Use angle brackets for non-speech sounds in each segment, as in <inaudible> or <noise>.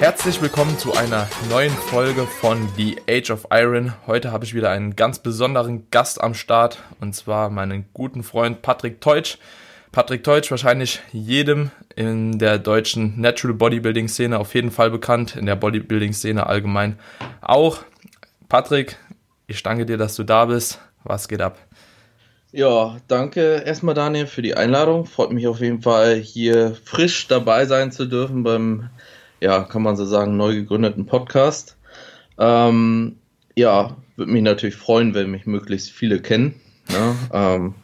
Herzlich willkommen zu einer neuen Folge von The Age of Iron. Heute habe ich wieder einen ganz besonderen Gast am Start und zwar meinen guten Freund Patrick Teutsch. Patrick Teutsch wahrscheinlich jedem in der deutschen Natural Bodybuilding Szene auf jeden Fall bekannt, in der Bodybuilding Szene allgemein auch. Patrick, ich danke dir, dass du da bist. Was geht ab? Ja, danke erstmal Daniel für die Einladung. Freut mich auf jeden Fall hier frisch dabei sein zu dürfen beim ja, kann man so sagen, neu gegründeten Podcast. Ähm, ja, würde mich natürlich freuen, wenn mich möglichst viele kennen. Ne? Ähm,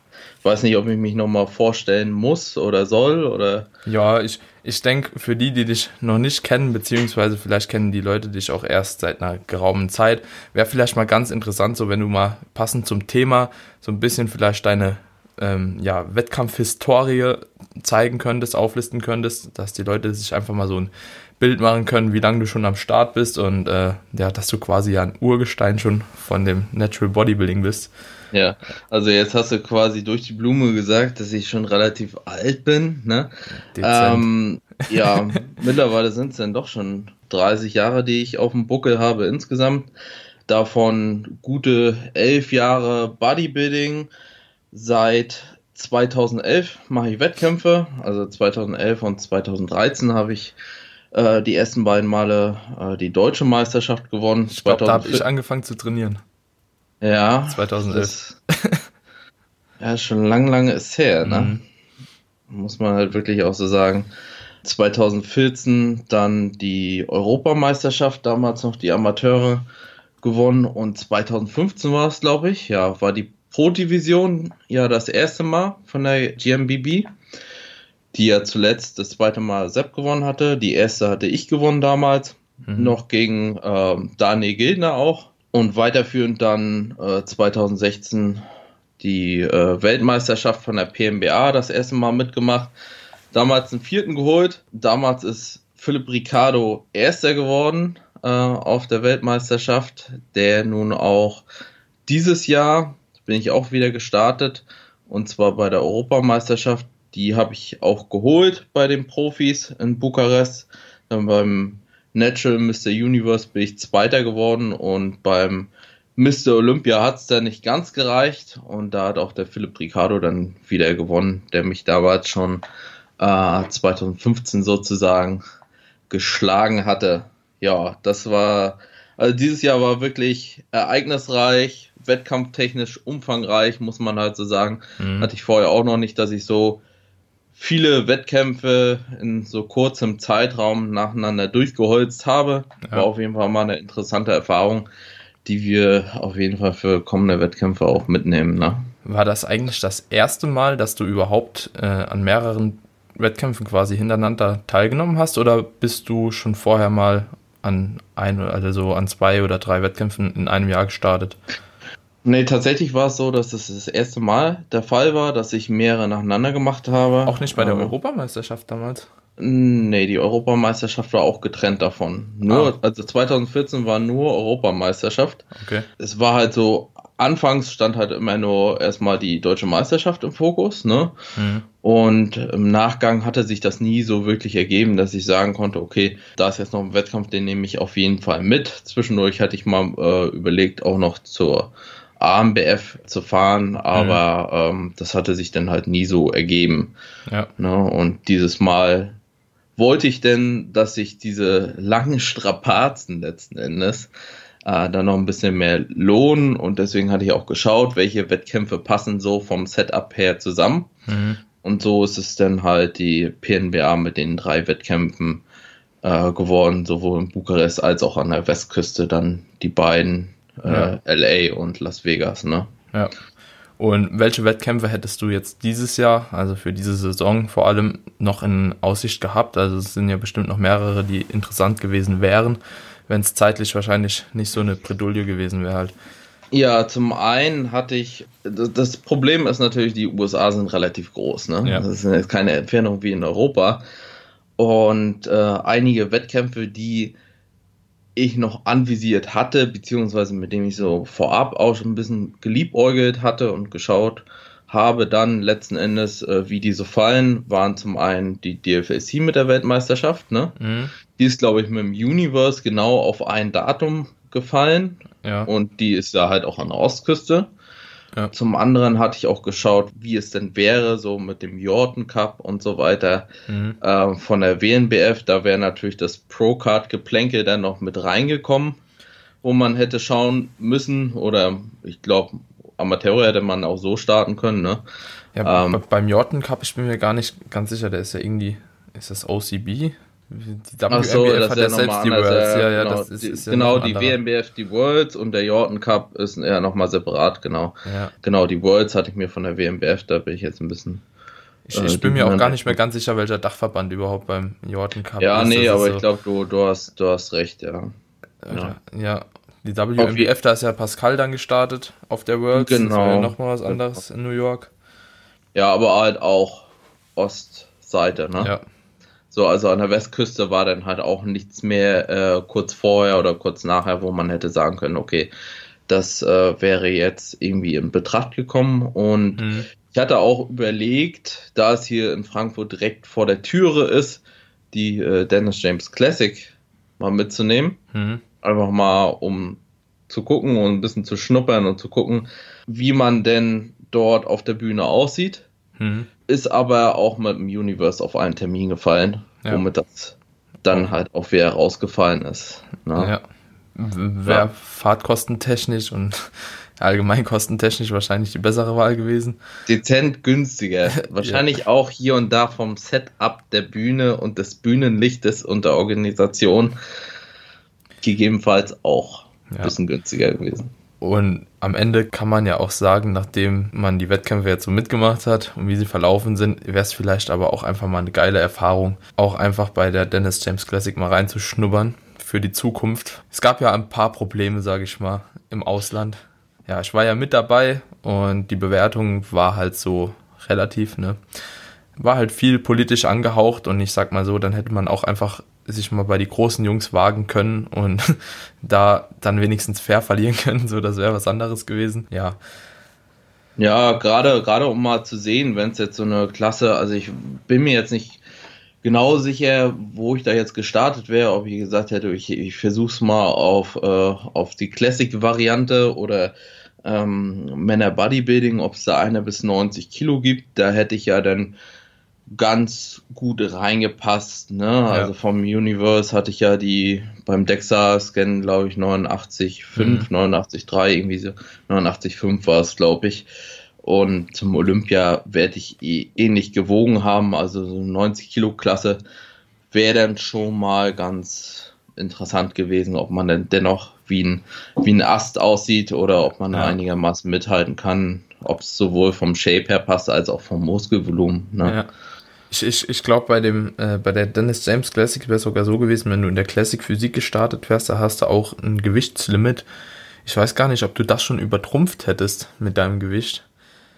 weiß nicht, ob ich mich nochmal vorstellen muss oder soll oder. Ja, ich, ich denke, für die, die dich noch nicht kennen, beziehungsweise vielleicht kennen die Leute dich auch erst seit einer geraumen Zeit, wäre vielleicht mal ganz interessant, so wenn du mal passend zum Thema so ein bisschen vielleicht deine ähm, ja, Wettkampfhistorie zeigen könntest, auflisten könntest, dass die Leute sich einfach mal so ein Bild machen können, wie lange du schon am Start bist und äh, ja, dass du quasi ein Urgestein schon von dem Natural Bodybuilding bist. Ja, also jetzt hast du quasi durch die Blume gesagt, dass ich schon relativ alt bin. Ne? Ähm, ja, <laughs> mittlerweile sind es dann doch schon 30 Jahre, die ich auf dem Buckel habe insgesamt. Davon gute elf Jahre Bodybuilding. Seit 2011 mache ich Wettkämpfe. Also 2011 und 2013 habe ich äh, die ersten beiden Male äh, die deutsche Meisterschaft gewonnen. Ich glaube, da habe ich angefangen zu trainieren. Ja. 2011. Das, <laughs> ja, schon lang, lange ist her, ne? Mhm. Muss man halt wirklich auch so sagen. 2014 dann die Europameisterschaft, damals noch die Amateure gewonnen und 2015 war es, glaube ich, ja, war die Pro-Division ja das erste Mal von der GMBB die ja zuletzt das zweite Mal Sepp gewonnen hatte. Die erste hatte ich gewonnen damals, mhm. noch gegen äh, Daniel Gildner auch. Und weiterführend dann äh, 2016 die äh, Weltmeisterschaft von der PMBA das erste Mal mitgemacht. Damals den vierten geholt. Damals ist Philipp Ricardo erster geworden äh, auf der Weltmeisterschaft, der nun auch dieses Jahr bin ich auch wieder gestartet und zwar bei der Europameisterschaft die habe ich auch geholt bei den Profis in Bukarest. Dann beim Natural Mr. Universe bin ich Zweiter geworden und beim Mr. Olympia hat es dann nicht ganz gereicht und da hat auch der Philipp Ricardo dann wieder gewonnen, der mich damals schon äh, 2015 sozusagen geschlagen hatte. Ja, das war, also dieses Jahr war wirklich ereignisreich, wettkampftechnisch umfangreich, muss man halt so sagen. Mhm. Hatte ich vorher auch noch nicht, dass ich so viele Wettkämpfe in so kurzem Zeitraum nacheinander durchgeholzt habe. Ja. War auf jeden Fall mal eine interessante Erfahrung, die wir auf jeden Fall für kommende Wettkämpfe auch mitnehmen. Ne? War das eigentlich das erste Mal, dass du überhaupt äh, an mehreren Wettkämpfen quasi hintereinander teilgenommen hast oder bist du schon vorher mal an ein, also an zwei oder drei Wettkämpfen in einem Jahr gestartet? Nee, tatsächlich war es so, dass es das erste Mal der Fall war, dass ich mehrere nacheinander gemacht habe. Auch nicht bei der ähm, Europameisterschaft damals? Nee, die Europameisterschaft war auch getrennt davon. Nur, ah. also 2014 war nur Europameisterschaft. Okay. Es war halt so, anfangs stand halt immer nur erstmal die deutsche Meisterschaft im Fokus, ne? Mhm. Und im Nachgang hatte sich das nie so wirklich ergeben, dass ich sagen konnte, okay, da ist jetzt noch ein Wettkampf, den nehme ich auf jeden Fall mit. Zwischendurch hatte ich mal äh, überlegt, auch noch zur AMBF zu fahren, aber mhm. ähm, das hatte sich dann halt nie so ergeben. Ja. Ne? Und dieses Mal wollte ich denn, dass sich diese langen Strapazen letzten Endes äh, dann noch ein bisschen mehr lohnen und deswegen hatte ich auch geschaut, welche Wettkämpfe passen so vom Setup her zusammen. Mhm. Und so ist es dann halt die PNBA mit den drei Wettkämpfen äh, geworden, sowohl in Bukarest als auch an der Westküste dann die beiden äh, LA und Las Vegas, ne? Ja. Und welche Wettkämpfe hättest du jetzt dieses Jahr, also für diese Saison vor allem, noch in Aussicht gehabt? Also es sind ja bestimmt noch mehrere, die interessant gewesen wären, wenn es zeitlich wahrscheinlich nicht so eine Predulie gewesen wäre halt. Ja, zum einen hatte ich, das Problem ist natürlich, die USA sind relativ groß, ne? Ja. Das ist keine Entfernung wie in Europa. Und äh, einige Wettkämpfe, die ich noch anvisiert hatte, beziehungsweise mit dem ich so vorab auch schon ein bisschen geliebäugelt hatte und geschaut habe, dann letzten Endes, äh, wie die so fallen, waren zum einen die DFSC mit der Weltmeisterschaft, ne? Mhm. Die ist, glaube ich, mit dem Universe genau auf ein Datum gefallen. Ja. Und die ist ja halt auch an der Ostküste. Ja. Zum anderen hatte ich auch geschaut, wie es denn wäre, so mit dem Jordan Cup und so weiter mhm. äh, von der WNBF. Da wäre natürlich das Pro-Card-Geplänkel dann noch mit reingekommen, wo man hätte schauen müssen. Oder ich glaube, Amateur hätte man auch so starten können. Ne? Ja, ähm, beim Jordan Cup, ich bin mir gar nicht ganz sicher, der ist ja irgendwie, ist das OCB? Die WNBF so, hat ja selbst die Worlds. Ja, ja, genau, das ist, ist ja genau die WNBF, die Worlds und der Jordan Cup ist ja nochmal separat, genau. Ja. Genau, die Worlds hatte ich mir von der WNBF, da bin ich jetzt ein bisschen. Ich, ich äh, bin mir auch gar nicht mehr ganz sicher, welcher Dachverband überhaupt beim Jordan Cup ja, ist. Ja, nee, aber so ich glaube, du, du, hast, du hast recht, ja. Ja, ja. die WNBF, da ist ja Pascal dann gestartet auf der Worlds. Genau. Das ja genau. nochmal was anderes in New York. Ja, aber halt auch Ostseite, ne? Ja. So, also an der Westküste war dann halt auch nichts mehr äh, kurz vorher oder kurz nachher, wo man hätte sagen können, okay, das äh, wäre jetzt irgendwie in Betracht gekommen. Und mhm. ich hatte auch überlegt, da es hier in Frankfurt direkt vor der Türe ist, die äh, Dennis James Classic mal mitzunehmen. Mhm. Einfach mal, um zu gucken und ein bisschen zu schnuppern und zu gucken, wie man denn dort auf der Bühne aussieht. Mhm ist aber auch mit dem Universe auf einen Termin gefallen, ja. womit das dann halt auch wieder rausgefallen ist. Ne? Ja. Wäre ja. fahrtkostentechnisch und <laughs> allgemeinkostentechnisch wahrscheinlich die bessere Wahl gewesen. Dezent günstiger. <laughs> Wahrscheinlich ja. auch hier und da vom Setup der Bühne und des Bühnenlichtes und der Organisation gegebenenfalls auch ein bisschen günstiger gewesen. Und am Ende kann man ja auch sagen, nachdem man die Wettkämpfe jetzt so mitgemacht hat und wie sie verlaufen sind, wäre es vielleicht aber auch einfach mal eine geile Erfahrung, auch einfach bei der Dennis James Classic mal reinzuschnuppern für die Zukunft. Es gab ja ein paar Probleme, sage ich mal, im Ausland. Ja, ich war ja mit dabei und die Bewertung war halt so relativ, ne? War halt viel politisch angehaucht und ich sag mal so, dann hätte man auch einfach sich mal bei die großen Jungs wagen können und <laughs> da dann wenigstens fair verlieren können. So, das wäre was anderes gewesen. Ja. Ja, gerade, gerade um mal zu sehen, wenn es jetzt so eine Klasse, also ich bin mir jetzt nicht genau sicher, wo ich da jetzt gestartet wäre, ob ich gesagt hätte, ich, ich versuche es mal auf, äh, auf die Classic-Variante oder ähm, Männer Bodybuilding, ob es da eine bis 90 Kilo gibt. Da hätte ich ja dann ganz gut reingepasst. Ne? Ja. Also vom Universe hatte ich ja die beim DEXA-Scan, glaube ich, 89,5, mhm. 89,3, irgendwie so 89,5 war es, glaube ich. Und zum Olympia werde ich eh ähnlich gewogen haben, also so 90 Kilo Klasse wäre dann schon mal ganz interessant gewesen, ob man denn dennoch wie ein, wie ein Ast aussieht oder ob man ja. einigermaßen mithalten kann, ob es sowohl vom Shape her passt als auch vom Muskelvolumen. Ne? Ja. Ich, ich, ich glaube, bei dem, äh, bei der Dennis James Classic wäre es sogar so gewesen, wenn du in der Classic Physik gestartet wärst, da hast du auch ein Gewichtslimit. Ich weiß gar nicht, ob du das schon übertrumpft hättest mit deinem Gewicht.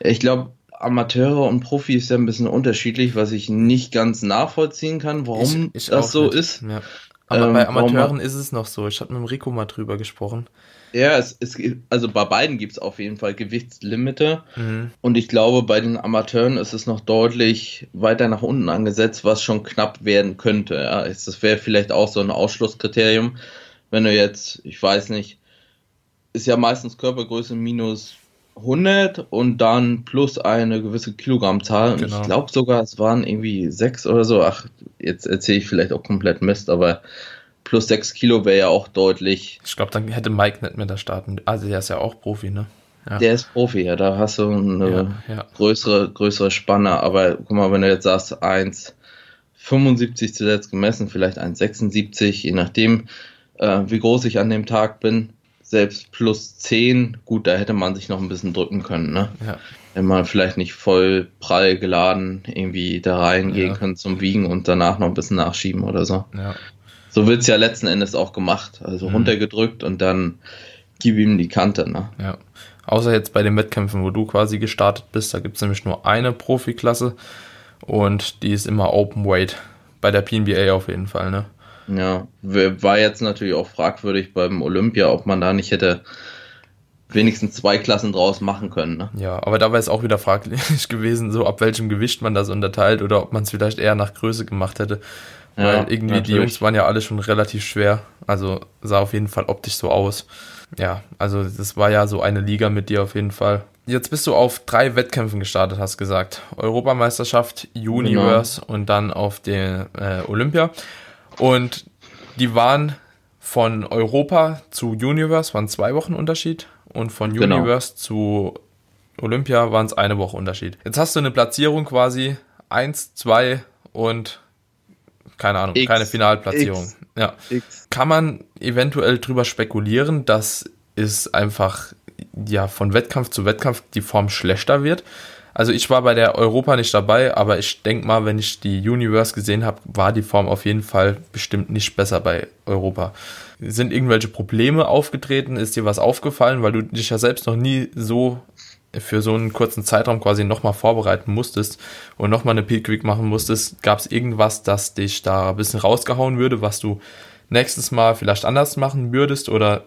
Ich glaube, Amateure und Profi ist ja ein bisschen unterschiedlich, was ich nicht ganz nachvollziehen kann, warum ich, ich das so nicht. ist. Ja. Aber ähm, bei Amateuren ist es noch so. Ich habe mit dem Rico mal drüber gesprochen. Ja, es, es, also bei beiden gibt es auf jeden Fall Gewichtslimite. Mhm. Und ich glaube, bei den Amateuren ist es noch deutlich weiter nach unten angesetzt, was schon knapp werden könnte. Ja, das wäre vielleicht auch so ein Ausschlusskriterium. Wenn du jetzt, ich weiß nicht, ist ja meistens Körpergröße minus 100 und dann plus eine gewisse Kilogrammzahl. Und genau. ich glaube sogar, es waren irgendwie sechs oder so. Ach, jetzt erzähle ich vielleicht auch komplett Mist, aber plus 6 Kilo wäre ja auch deutlich. Ich glaube, dann hätte Mike nicht mehr da starten. Also der ist ja auch Profi, ne? Ja. Der ist Profi, ja, da hast du eine ja, ja. größere, größere Spanne. Aber guck mal, wenn du jetzt sagst, 1,75 zuletzt gemessen, vielleicht 1,76, je nachdem, äh, wie groß ich an dem Tag bin, selbst plus 10, gut, da hätte man sich noch ein bisschen drücken können, ne? Ja. Wenn man vielleicht nicht voll prall geladen irgendwie da reingehen ja. kann zum Wiegen und danach noch ein bisschen nachschieben oder so. Ja so wird es ja letzten Endes auch gemacht. Also mhm. runtergedrückt und dann gib ihm die Kante. Ne? Ja. Außer jetzt bei den Wettkämpfen, wo du quasi gestartet bist, da gibt es nämlich nur eine Profiklasse und die ist immer Open Weight bei der PNBA auf jeden Fall, ne? Ja, war jetzt natürlich auch fragwürdig beim Olympia, ob man da nicht hätte wenigstens zwei Klassen draus machen können. Ne? Ja, aber da wäre es auch wieder fraglich <laughs> gewesen, so ab welchem Gewicht man das unterteilt oder ob man es vielleicht eher nach Größe gemacht hätte. Weil ja, irgendwie natürlich. die Jungs waren ja alle schon relativ schwer. Also sah auf jeden Fall optisch so aus. Ja, also das war ja so eine Liga mit dir auf jeden Fall. Jetzt bist du auf drei Wettkämpfen gestartet, hast gesagt. Europameisterschaft, Universe genau. und dann auf der äh, Olympia. Und die waren von Europa zu Universe, waren zwei Wochen Unterschied. Und von genau. Universe zu Olympia waren es eine Woche Unterschied. Jetzt hast du eine Platzierung quasi 1, 2 und keine Ahnung, X, keine Finalplatzierung. X, ja. X. Kann man eventuell drüber spekulieren, dass es einfach ja von Wettkampf zu Wettkampf die Form schlechter wird? Also ich war bei der Europa nicht dabei, aber ich denke mal, wenn ich die Universe gesehen habe, war die Form auf jeden Fall bestimmt nicht besser bei Europa. Sind irgendwelche Probleme aufgetreten? Ist dir was aufgefallen, weil du dich ja selbst noch nie so für so einen kurzen Zeitraum quasi nochmal vorbereiten musstest und nochmal eine Peak Week machen musstest? Gab es irgendwas, das dich da ein bisschen rausgehauen würde, was du nächstes Mal vielleicht anders machen würdest oder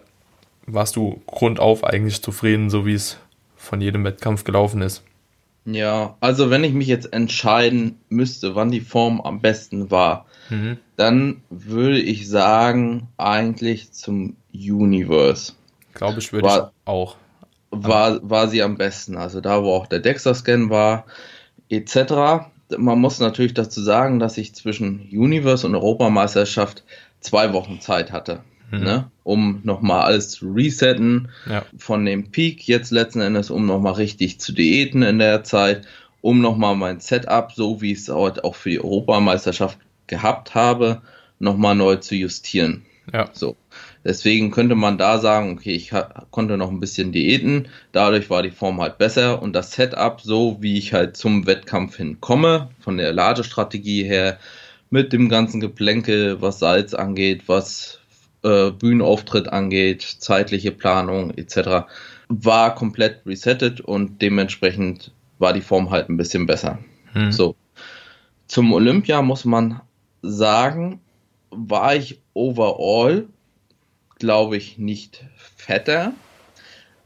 warst du grundauf eigentlich zufrieden, so wie es von jedem Wettkampf gelaufen ist? Ja, also wenn ich mich jetzt entscheiden müsste, wann die Form am besten war, mhm. dann würde ich sagen, eigentlich zum Universe. Glaube ich, würde ich auch. War, war sie am besten. Also da, wo auch der Dexter-Scan war, etc. Man muss natürlich dazu sagen, dass ich zwischen Universe und Europameisterschaft zwei Wochen Zeit hatte mhm. ne? um nochmal alles zu resetten ja. von dem Peak jetzt letzten Endes, um nochmal richtig zu diäten in der Zeit, um nochmal mein Setup, so wie ich es auch für die Europameisterschaft gehabt habe, nochmal neu zu justieren. Ja. So. Deswegen könnte man da sagen, okay, ich konnte noch ein bisschen diäten, dadurch war die Form halt besser und das Setup, so wie ich halt zum Wettkampf hinkomme, von der Ladestrategie her, mit dem ganzen Geplänkel, was Salz angeht, was äh, Bühnenauftritt angeht, zeitliche Planung etc., war komplett resettet und dementsprechend war die Form halt ein bisschen besser. Hm. So. Zum Olympia muss man sagen, war ich overall, glaube ich, nicht fetter,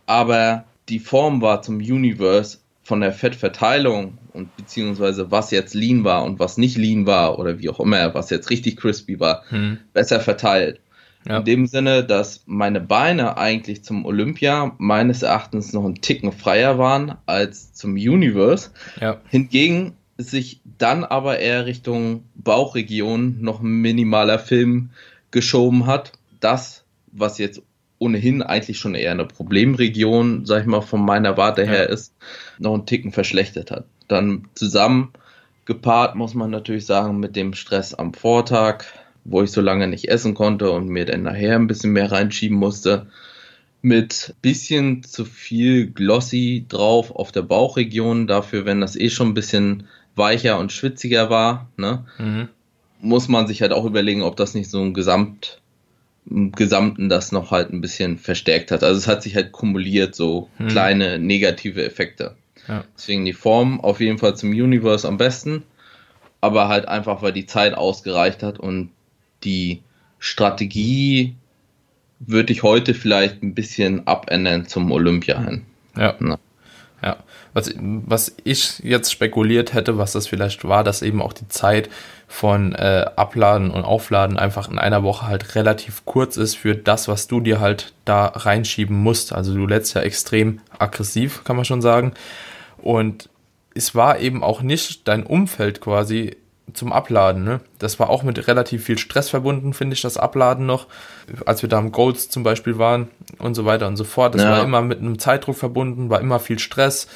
aber die Form war zum Universe von der Fettverteilung und beziehungsweise was jetzt lean war und was nicht lean war oder wie auch immer, was jetzt richtig crispy war, hm. besser verteilt. Ja. In dem Sinne, dass meine Beine eigentlich zum Olympia meines Erachtens noch einen Ticken freier waren als zum Universe. Ja. Hingegen sich dann aber eher Richtung Bauchregion noch ein minimaler Film geschoben hat. Das, was jetzt ohnehin eigentlich schon eher eine Problemregion, sag ich mal, von meiner Warte ja. her ist, noch einen Ticken verschlechtert hat. Dann zusammen gepaart, muss man natürlich sagen, mit dem Stress am Vortag, wo ich so lange nicht essen konnte und mir dann nachher ein bisschen mehr reinschieben musste. Mit bisschen zu viel Glossy drauf auf der Bauchregion, dafür, wenn das eh schon ein bisschen weicher und schwitziger war, ne, mhm. muss man sich halt auch überlegen, ob das nicht so ein Gesamt, im Gesamten das noch halt ein bisschen verstärkt hat. Also es hat sich halt kumuliert, so mhm. kleine negative Effekte. Ja. Deswegen die Form auf jeden Fall zum Universe am besten, aber halt einfach, weil die Zeit ausgereicht hat und die Strategie würde ich heute vielleicht ein bisschen abändern zum Olympia hin. Ja. ja. Ja, was, was ich jetzt spekuliert hätte, was das vielleicht war, dass eben auch die Zeit von äh, Abladen und Aufladen einfach in einer Woche halt relativ kurz ist für das, was du dir halt da reinschieben musst. Also du lädst ja extrem aggressiv, kann man schon sagen. Und es war eben auch nicht dein Umfeld quasi zum Abladen. Ne? Das war auch mit relativ viel Stress verbunden, finde ich, das Abladen noch. Als wir da am Golds zum Beispiel waren und so weiter und so fort. Das ja. war immer mit einem Zeitdruck verbunden, war immer viel Stress.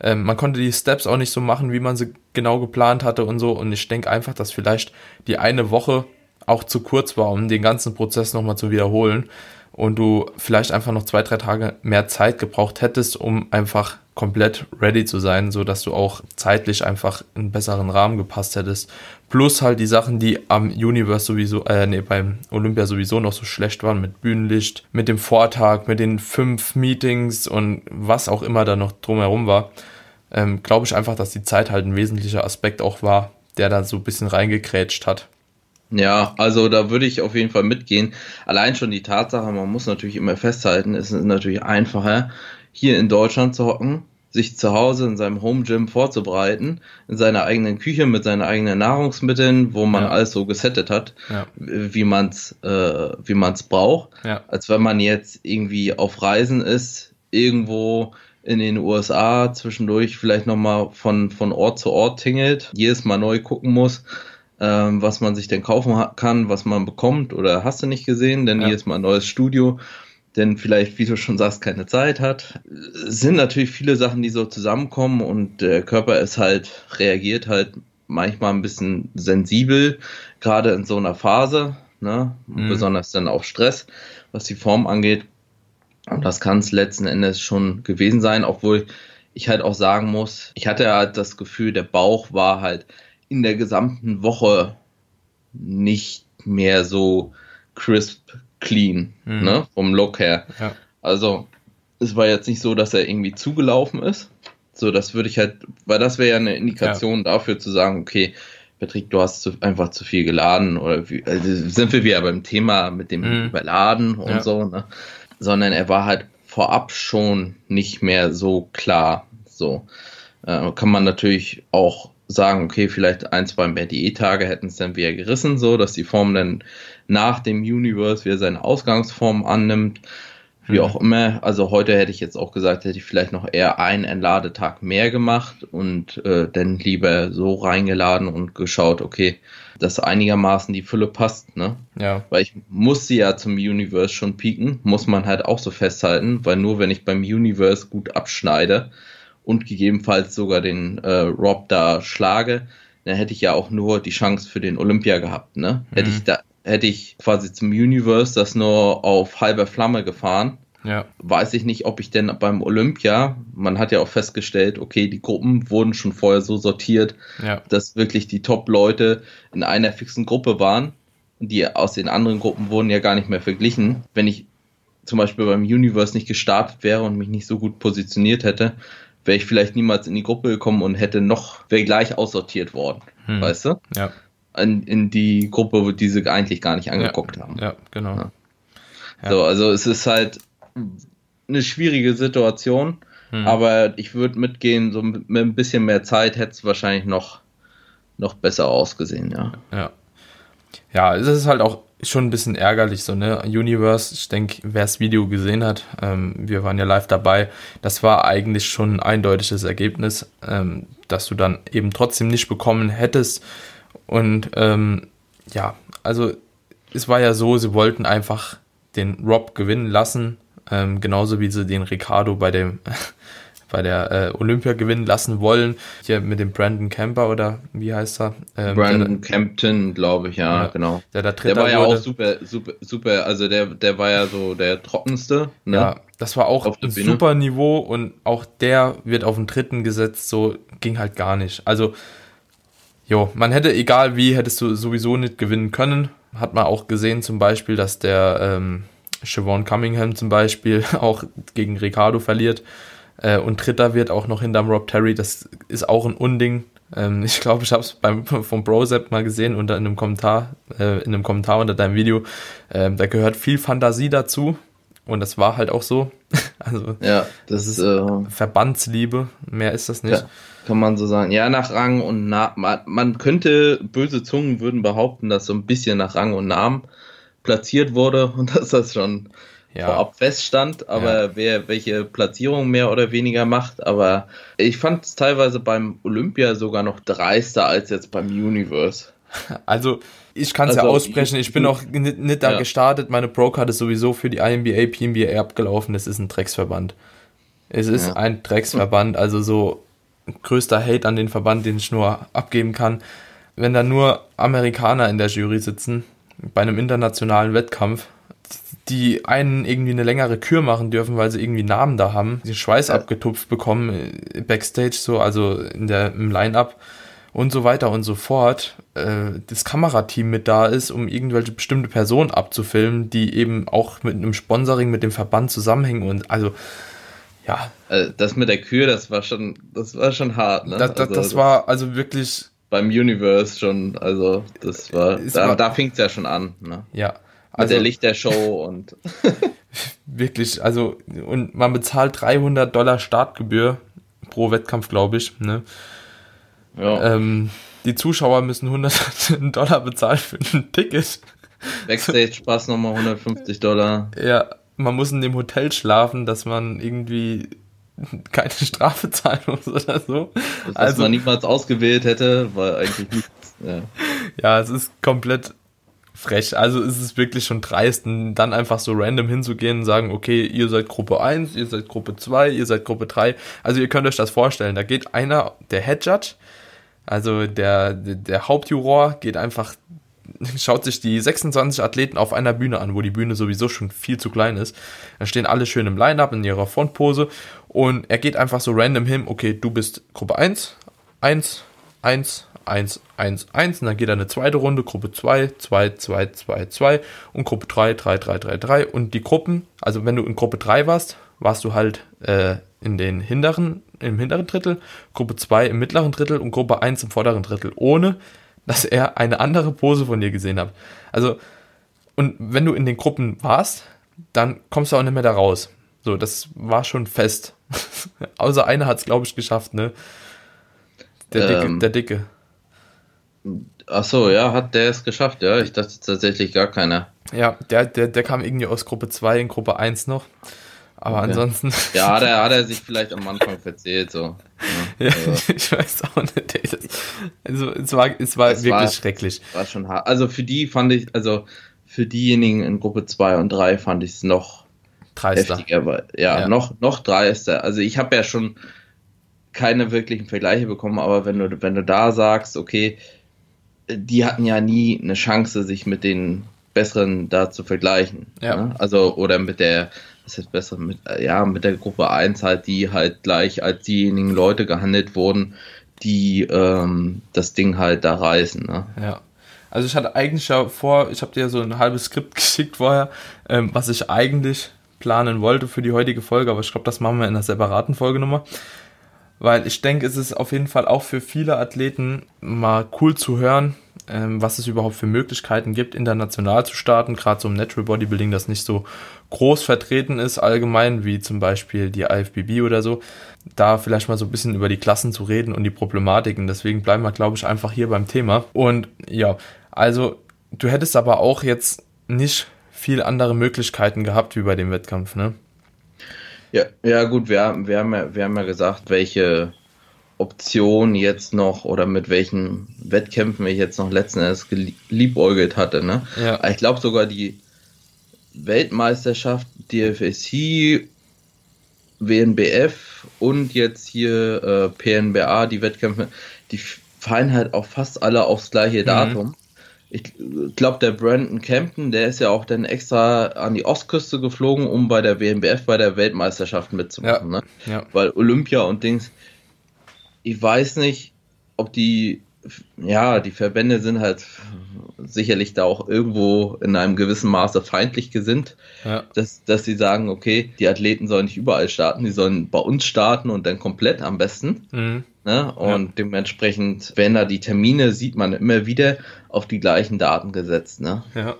Ähm, man konnte die Steps auch nicht so machen, wie man sie genau geplant hatte und so. Und ich denke einfach, dass vielleicht die eine Woche auch zu kurz war, um den ganzen Prozess nochmal zu wiederholen. Und du vielleicht einfach noch zwei, drei Tage mehr Zeit gebraucht hättest, um einfach komplett ready zu sein, so dass du auch zeitlich einfach einen besseren Rahmen gepasst hättest. Plus halt die Sachen, die am Universe sowieso, äh, nee, beim Olympia sowieso noch so schlecht waren, mit Bühnenlicht, mit dem Vortag, mit den fünf Meetings und was auch immer da noch drumherum war. Ähm, Glaube ich einfach, dass die Zeit halt ein wesentlicher Aspekt auch war, der da so ein bisschen reingekrätscht hat. Ja, also da würde ich auf jeden Fall mitgehen. Allein schon die Tatsache, man muss natürlich immer festhalten, es ist natürlich einfacher, hier in Deutschland zu hocken, sich zu Hause in seinem Home Gym vorzubereiten, in seiner eigenen Küche mit seinen eigenen Nahrungsmitteln, wo man ja. alles so gesettet hat, ja. wie man es äh, wie man's braucht, ja. als wenn man jetzt irgendwie auf Reisen ist, irgendwo in den USA zwischendurch vielleicht nochmal von, von Ort zu Ort tingelt, jedes Mal neu gucken muss, ähm, was man sich denn kaufen kann, was man bekommt oder hast du nicht gesehen, denn jedes Mal ein neues Studio denn vielleicht, wie du schon sagst, keine Zeit hat. Es sind natürlich viele Sachen, die so zusammenkommen und der Körper ist halt, reagiert halt manchmal ein bisschen sensibel, gerade in so einer Phase, ne? Mhm. besonders dann auch Stress, was die Form angeht. Und das kann es letzten Endes schon gewesen sein, obwohl ich halt auch sagen muss, ich hatte halt das Gefühl, der Bauch war halt in der gesamten Woche nicht mehr so crisp clean, mhm. ne, vom Look her. Ja. Also, es war jetzt nicht so, dass er irgendwie zugelaufen ist. So, das würde ich halt, weil das wäre ja eine Indikation ja. dafür zu sagen, okay, Patrick, du hast zu, einfach zu viel geladen oder wie, also sind wir wieder beim Thema mit dem mhm. Überladen und ja. so, ne? Sondern er war halt vorab schon nicht mehr so klar. So äh, kann man natürlich auch sagen, okay, vielleicht ein, zwei mehr Diät-Tage hätten es dann wieder gerissen, so dass die Form dann nach dem Universe wieder seine Ausgangsform annimmt. Wie mhm. auch immer. Also heute hätte ich jetzt auch gesagt, hätte ich vielleicht noch eher einen Entladetag mehr gemacht und äh, dann lieber so reingeladen und geschaut, okay, dass einigermaßen die Fülle passt, ne? Ja. Weil ich musste ja zum Universe schon pieken, muss man halt auch so festhalten, weil nur wenn ich beim Universe gut abschneide und gegebenenfalls sogar den äh, Rob da schlage, dann hätte ich ja auch nur die Chance für den Olympia gehabt, ne? Mhm. Hätte ich da hätte ich quasi zum Universe das nur auf halber Flamme gefahren. Ja. Weiß ich nicht, ob ich denn beim Olympia, man hat ja auch festgestellt, okay, die Gruppen wurden schon vorher so sortiert, ja. dass wirklich die Top-Leute in einer fixen Gruppe waren. Die aus den anderen Gruppen wurden ja gar nicht mehr verglichen. Wenn ich zum Beispiel beim Universe nicht gestartet wäre und mich nicht so gut positioniert hätte, wäre ich vielleicht niemals in die Gruppe gekommen und hätte noch, wäre gleich aussortiert worden. Hm. Weißt du? Ja in, in die Gruppe, die sie eigentlich gar nicht angeguckt ja, haben. Ja, genau. Ja. Ja. So, also es ist halt eine schwierige Situation, hm. aber ich würde mitgehen, so mit, mit, ein bisschen mehr Zeit hätte es wahrscheinlich noch, noch besser ausgesehen, ja. Ja. Ja, es ist halt auch schon ein bisschen ärgerlich, so, ne? Universe, ich denke, wer das Video gesehen hat, ähm, wir waren ja live dabei, das war eigentlich schon ein eindeutiges Ergebnis, ähm, dass du dann eben trotzdem nicht bekommen hättest. Und ähm, ja, also es war ja so, sie wollten einfach den Rob gewinnen lassen, ähm, genauso wie sie den Ricardo bei dem <laughs> bei der äh, Olympia gewinnen lassen wollen. Hier mit dem Brandon Camper oder wie heißt er? Ähm, Brandon der, Campton, glaube ich, ja, ja, genau. Der, da der war ja wurde. auch super, super, super, also der, der war ja so der trockenste. Ne? Ja, das war auch ein super Niveau und auch der wird auf den dritten gesetzt, so ging halt gar nicht. Also Jo, man hätte, egal wie, hättest du sowieso nicht gewinnen können. Hat man auch gesehen zum Beispiel, dass der ähm, Siobhan Cunningham zum Beispiel <laughs> auch gegen Ricardo verliert äh, und Dritter wird auch noch hinterm Rob Terry. Das ist auch ein Unding. Ähm, <laughs> ich glaube, ich habe es beim vom Brosep mal gesehen unter in einem Kommentar, äh, in einem Kommentar unter deinem Video. Ähm, da gehört viel Fantasie dazu und das war halt auch so. <laughs> Also ja, das, das ist äh, Verbandsliebe. Mehr ist das nicht. Ja kann man so sagen. Ja, nach Rang und Namen. Man könnte, böse Zungen würden behaupten, dass so ein bisschen nach Rang und Namen platziert wurde <laughs> und dass das schon ja. vorab feststand, aber ja. wer welche Platzierung mehr oder weniger macht. Aber ich fand es teilweise beim Olympia sogar noch dreister als jetzt beim Universe. <laughs> Also, ich kann es also, ja aussprechen, ich bin auch nicht, nicht da ja. gestartet. Meine Pro-Card ist sowieso für die INBA, PNBA abgelaufen. Es ist ein Drecksverband. Es ist ein Drecksverband, also so größter Hate an den Verband, den ich nur abgeben kann. Wenn da nur Amerikaner in der Jury sitzen, bei einem internationalen Wettkampf, die einen irgendwie eine längere Kür machen dürfen, weil sie irgendwie Namen da haben, den Schweiß ja. abgetupft bekommen, äh, Backstage so, also in der, im Line-Up und so weiter und so fort, äh, das Kamerateam mit da ist, um irgendwelche bestimmte Personen abzufilmen, die eben auch mit einem Sponsoring mit dem Verband zusammenhängen und also ja. Also das mit der Kür, das war schon, das war schon hart, ne? Das, das, also, das war also wirklich beim Universe schon, also das war, da, da fing es ja schon an. Ne? Ja. Also, der Lichtershow <laughs> und. wirklich, also, und man bezahlt 300 Dollar Startgebühr pro Wettkampf, glaube ich. Ne? Ja. Ähm, die Zuschauer müssen 100 <laughs> Dollar bezahlen für ein Ticket. Backstage-Pass nochmal 150 Dollar. Ja, man muss in dem Hotel schlafen, dass man irgendwie keine Strafe zahlen muss oder so. Das, also man niemals ausgewählt hätte, weil eigentlich nichts. Ja. ja, es ist komplett frech. Also ist es wirklich schon dreist, dann einfach so random hinzugehen und sagen, okay, ihr seid Gruppe 1, ihr seid Gruppe 2, ihr seid Gruppe 3. Also ihr könnt euch das vorstellen, da geht einer, der Head Judge, also der, der Hauptjuror geht einfach, <laughs> schaut sich die 26 Athleten auf einer Bühne an, wo die Bühne sowieso schon viel zu klein ist. Da stehen alle schön im Line-Up in ihrer Frontpose und er geht einfach so random hin, okay, du bist Gruppe 1, 1, 1, 1, 1, 1 und dann geht er eine zweite Runde, Gruppe 2, 2, 2, 2, 2 und Gruppe 3, 3, 3, 3, 3 und die Gruppen, also wenn du in Gruppe 3 warst, warst du halt äh, in den hinteren, im hinteren Drittel, Gruppe 2 im mittleren Drittel und Gruppe 1 im vorderen Drittel, ohne dass er eine andere Pose von dir gesehen hat. Also, und wenn du in den Gruppen warst, dann kommst du auch nicht mehr da raus. So, das war schon fest. <laughs> Außer einer hat es, glaube ich, geschafft, ne? Der Dicke. Ähm, der Dicke. Ach so, ja, hat der es geschafft, ja. Ich dachte tatsächlich gar keiner. Ja, der, der, der kam irgendwie aus Gruppe 2 in Gruppe 1 noch. Aber okay. ansonsten. Ja, hat er, hat er sich vielleicht am Anfang verzählt, so. Ja, ja also. <laughs> ich weiß auch nicht. Also, es war, es war wirklich war, schrecklich. War schon hart. Also, für die fand ich, also, für diejenigen in Gruppe 2 und 3 fand ich es noch dreister. heftiger. Weil, ja, ja, noch, noch dreister. Also, ich habe ja schon keine wirklichen Vergleiche bekommen, aber wenn du, wenn du da sagst, okay, die hatten ja nie eine Chance, sich mit den Besseren da zu vergleichen. Ja. Ne? Also, oder mit der, was ist besser, mit, ja, mit der Gruppe 1 halt, die halt gleich als diejenigen Leute gehandelt wurden, die ähm, das Ding halt da reißen. Ne? Ja. Also ich hatte eigentlich ja vor, ich habe dir so ein halbes Skript <laughs> geschickt vorher, ähm, was ich eigentlich planen wollte für die heutige Folge, aber ich glaube, das machen wir in einer separaten Folge nochmal weil ich denke, es ist auf jeden Fall auch für viele Athleten mal cool zu hören, ähm, was es überhaupt für Möglichkeiten gibt, international zu starten, gerade so im Natural Bodybuilding, das nicht so groß vertreten ist allgemein, wie zum Beispiel die IFBB oder so, da vielleicht mal so ein bisschen über die Klassen zu reden und die Problematiken. Deswegen bleiben wir, glaube ich, einfach hier beim Thema. Und ja, also du hättest aber auch jetzt nicht viel andere Möglichkeiten gehabt wie bei dem Wettkampf, ne? Ja, ja gut, wir, wir, haben ja, wir haben ja gesagt, welche Option jetzt noch oder mit welchen Wettkämpfen ich jetzt noch letzten Endes geliebäugelt hatte. Ne? Ja. Ich glaube sogar die Weltmeisterschaft, DFSC, WNBF und jetzt hier äh, PNBA, die Wettkämpfe, die fallen halt auch fast alle aufs gleiche mhm. Ich glaube, der Brandon Campton, der ist ja auch dann extra an die Ostküste geflogen, um bei der WMBF bei der Weltmeisterschaft mitzumachen. Ja, ne? ja. Weil Olympia und Dings, ich weiß nicht, ob die, ja, die Verbände sind halt sicherlich da auch irgendwo in einem gewissen Maße feindlich gesinnt, ja. dass, dass sie sagen, okay, die Athleten sollen nicht überall starten, die sollen bei uns starten und dann komplett am besten. Mhm. Ne? Und ja. dementsprechend, wenn da die Termine, sieht man immer wieder auf die gleichen Daten gesetzt. Ne? Ja.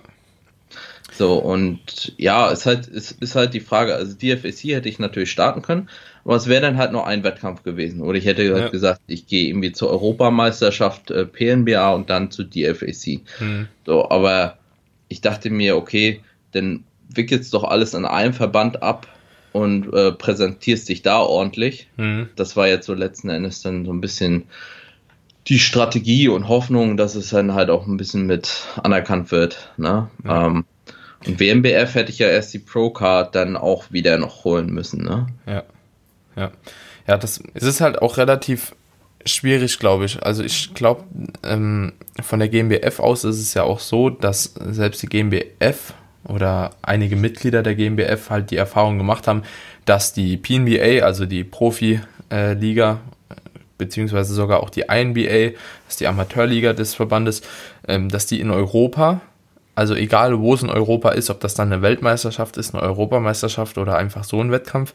So, und ja, es ist halt, es ist halt die Frage, also DFSC hätte ich natürlich starten können, aber es wäre dann halt noch ein Wettkampf gewesen. Oder ich hätte halt ja. gesagt, ich gehe irgendwie zur Europameisterschaft äh, PNBA und dann zu DFAC. Mhm. So, aber ich dachte mir, okay, dann wickelst doch alles in einem Verband ab und äh, präsentierst dich da ordentlich. Mhm. Das war jetzt so letzten Endes dann so ein bisschen die Strategie und Hoffnung, dass es dann halt auch ein bisschen mit anerkannt wird. Ne? Ja. Ähm, und WMBF hätte ich ja erst die Pro-Card dann auch wieder noch holen müssen. Ne? Ja. Ja. Ja, das es ist halt auch relativ schwierig, glaube ich. Also ich glaube, ähm, von der GmbF aus ist es ja auch so, dass selbst die GmbF oder einige Mitglieder der GmbF halt die Erfahrung gemacht haben, dass die PNBA, also die Profi-Liga, beziehungsweise sogar auch die INBA, das ist die Amateurliga des Verbandes, ähm, dass die in Europa, also egal wo es in Europa ist, ob das dann eine Weltmeisterschaft ist, eine Europameisterschaft oder einfach so ein Wettkampf,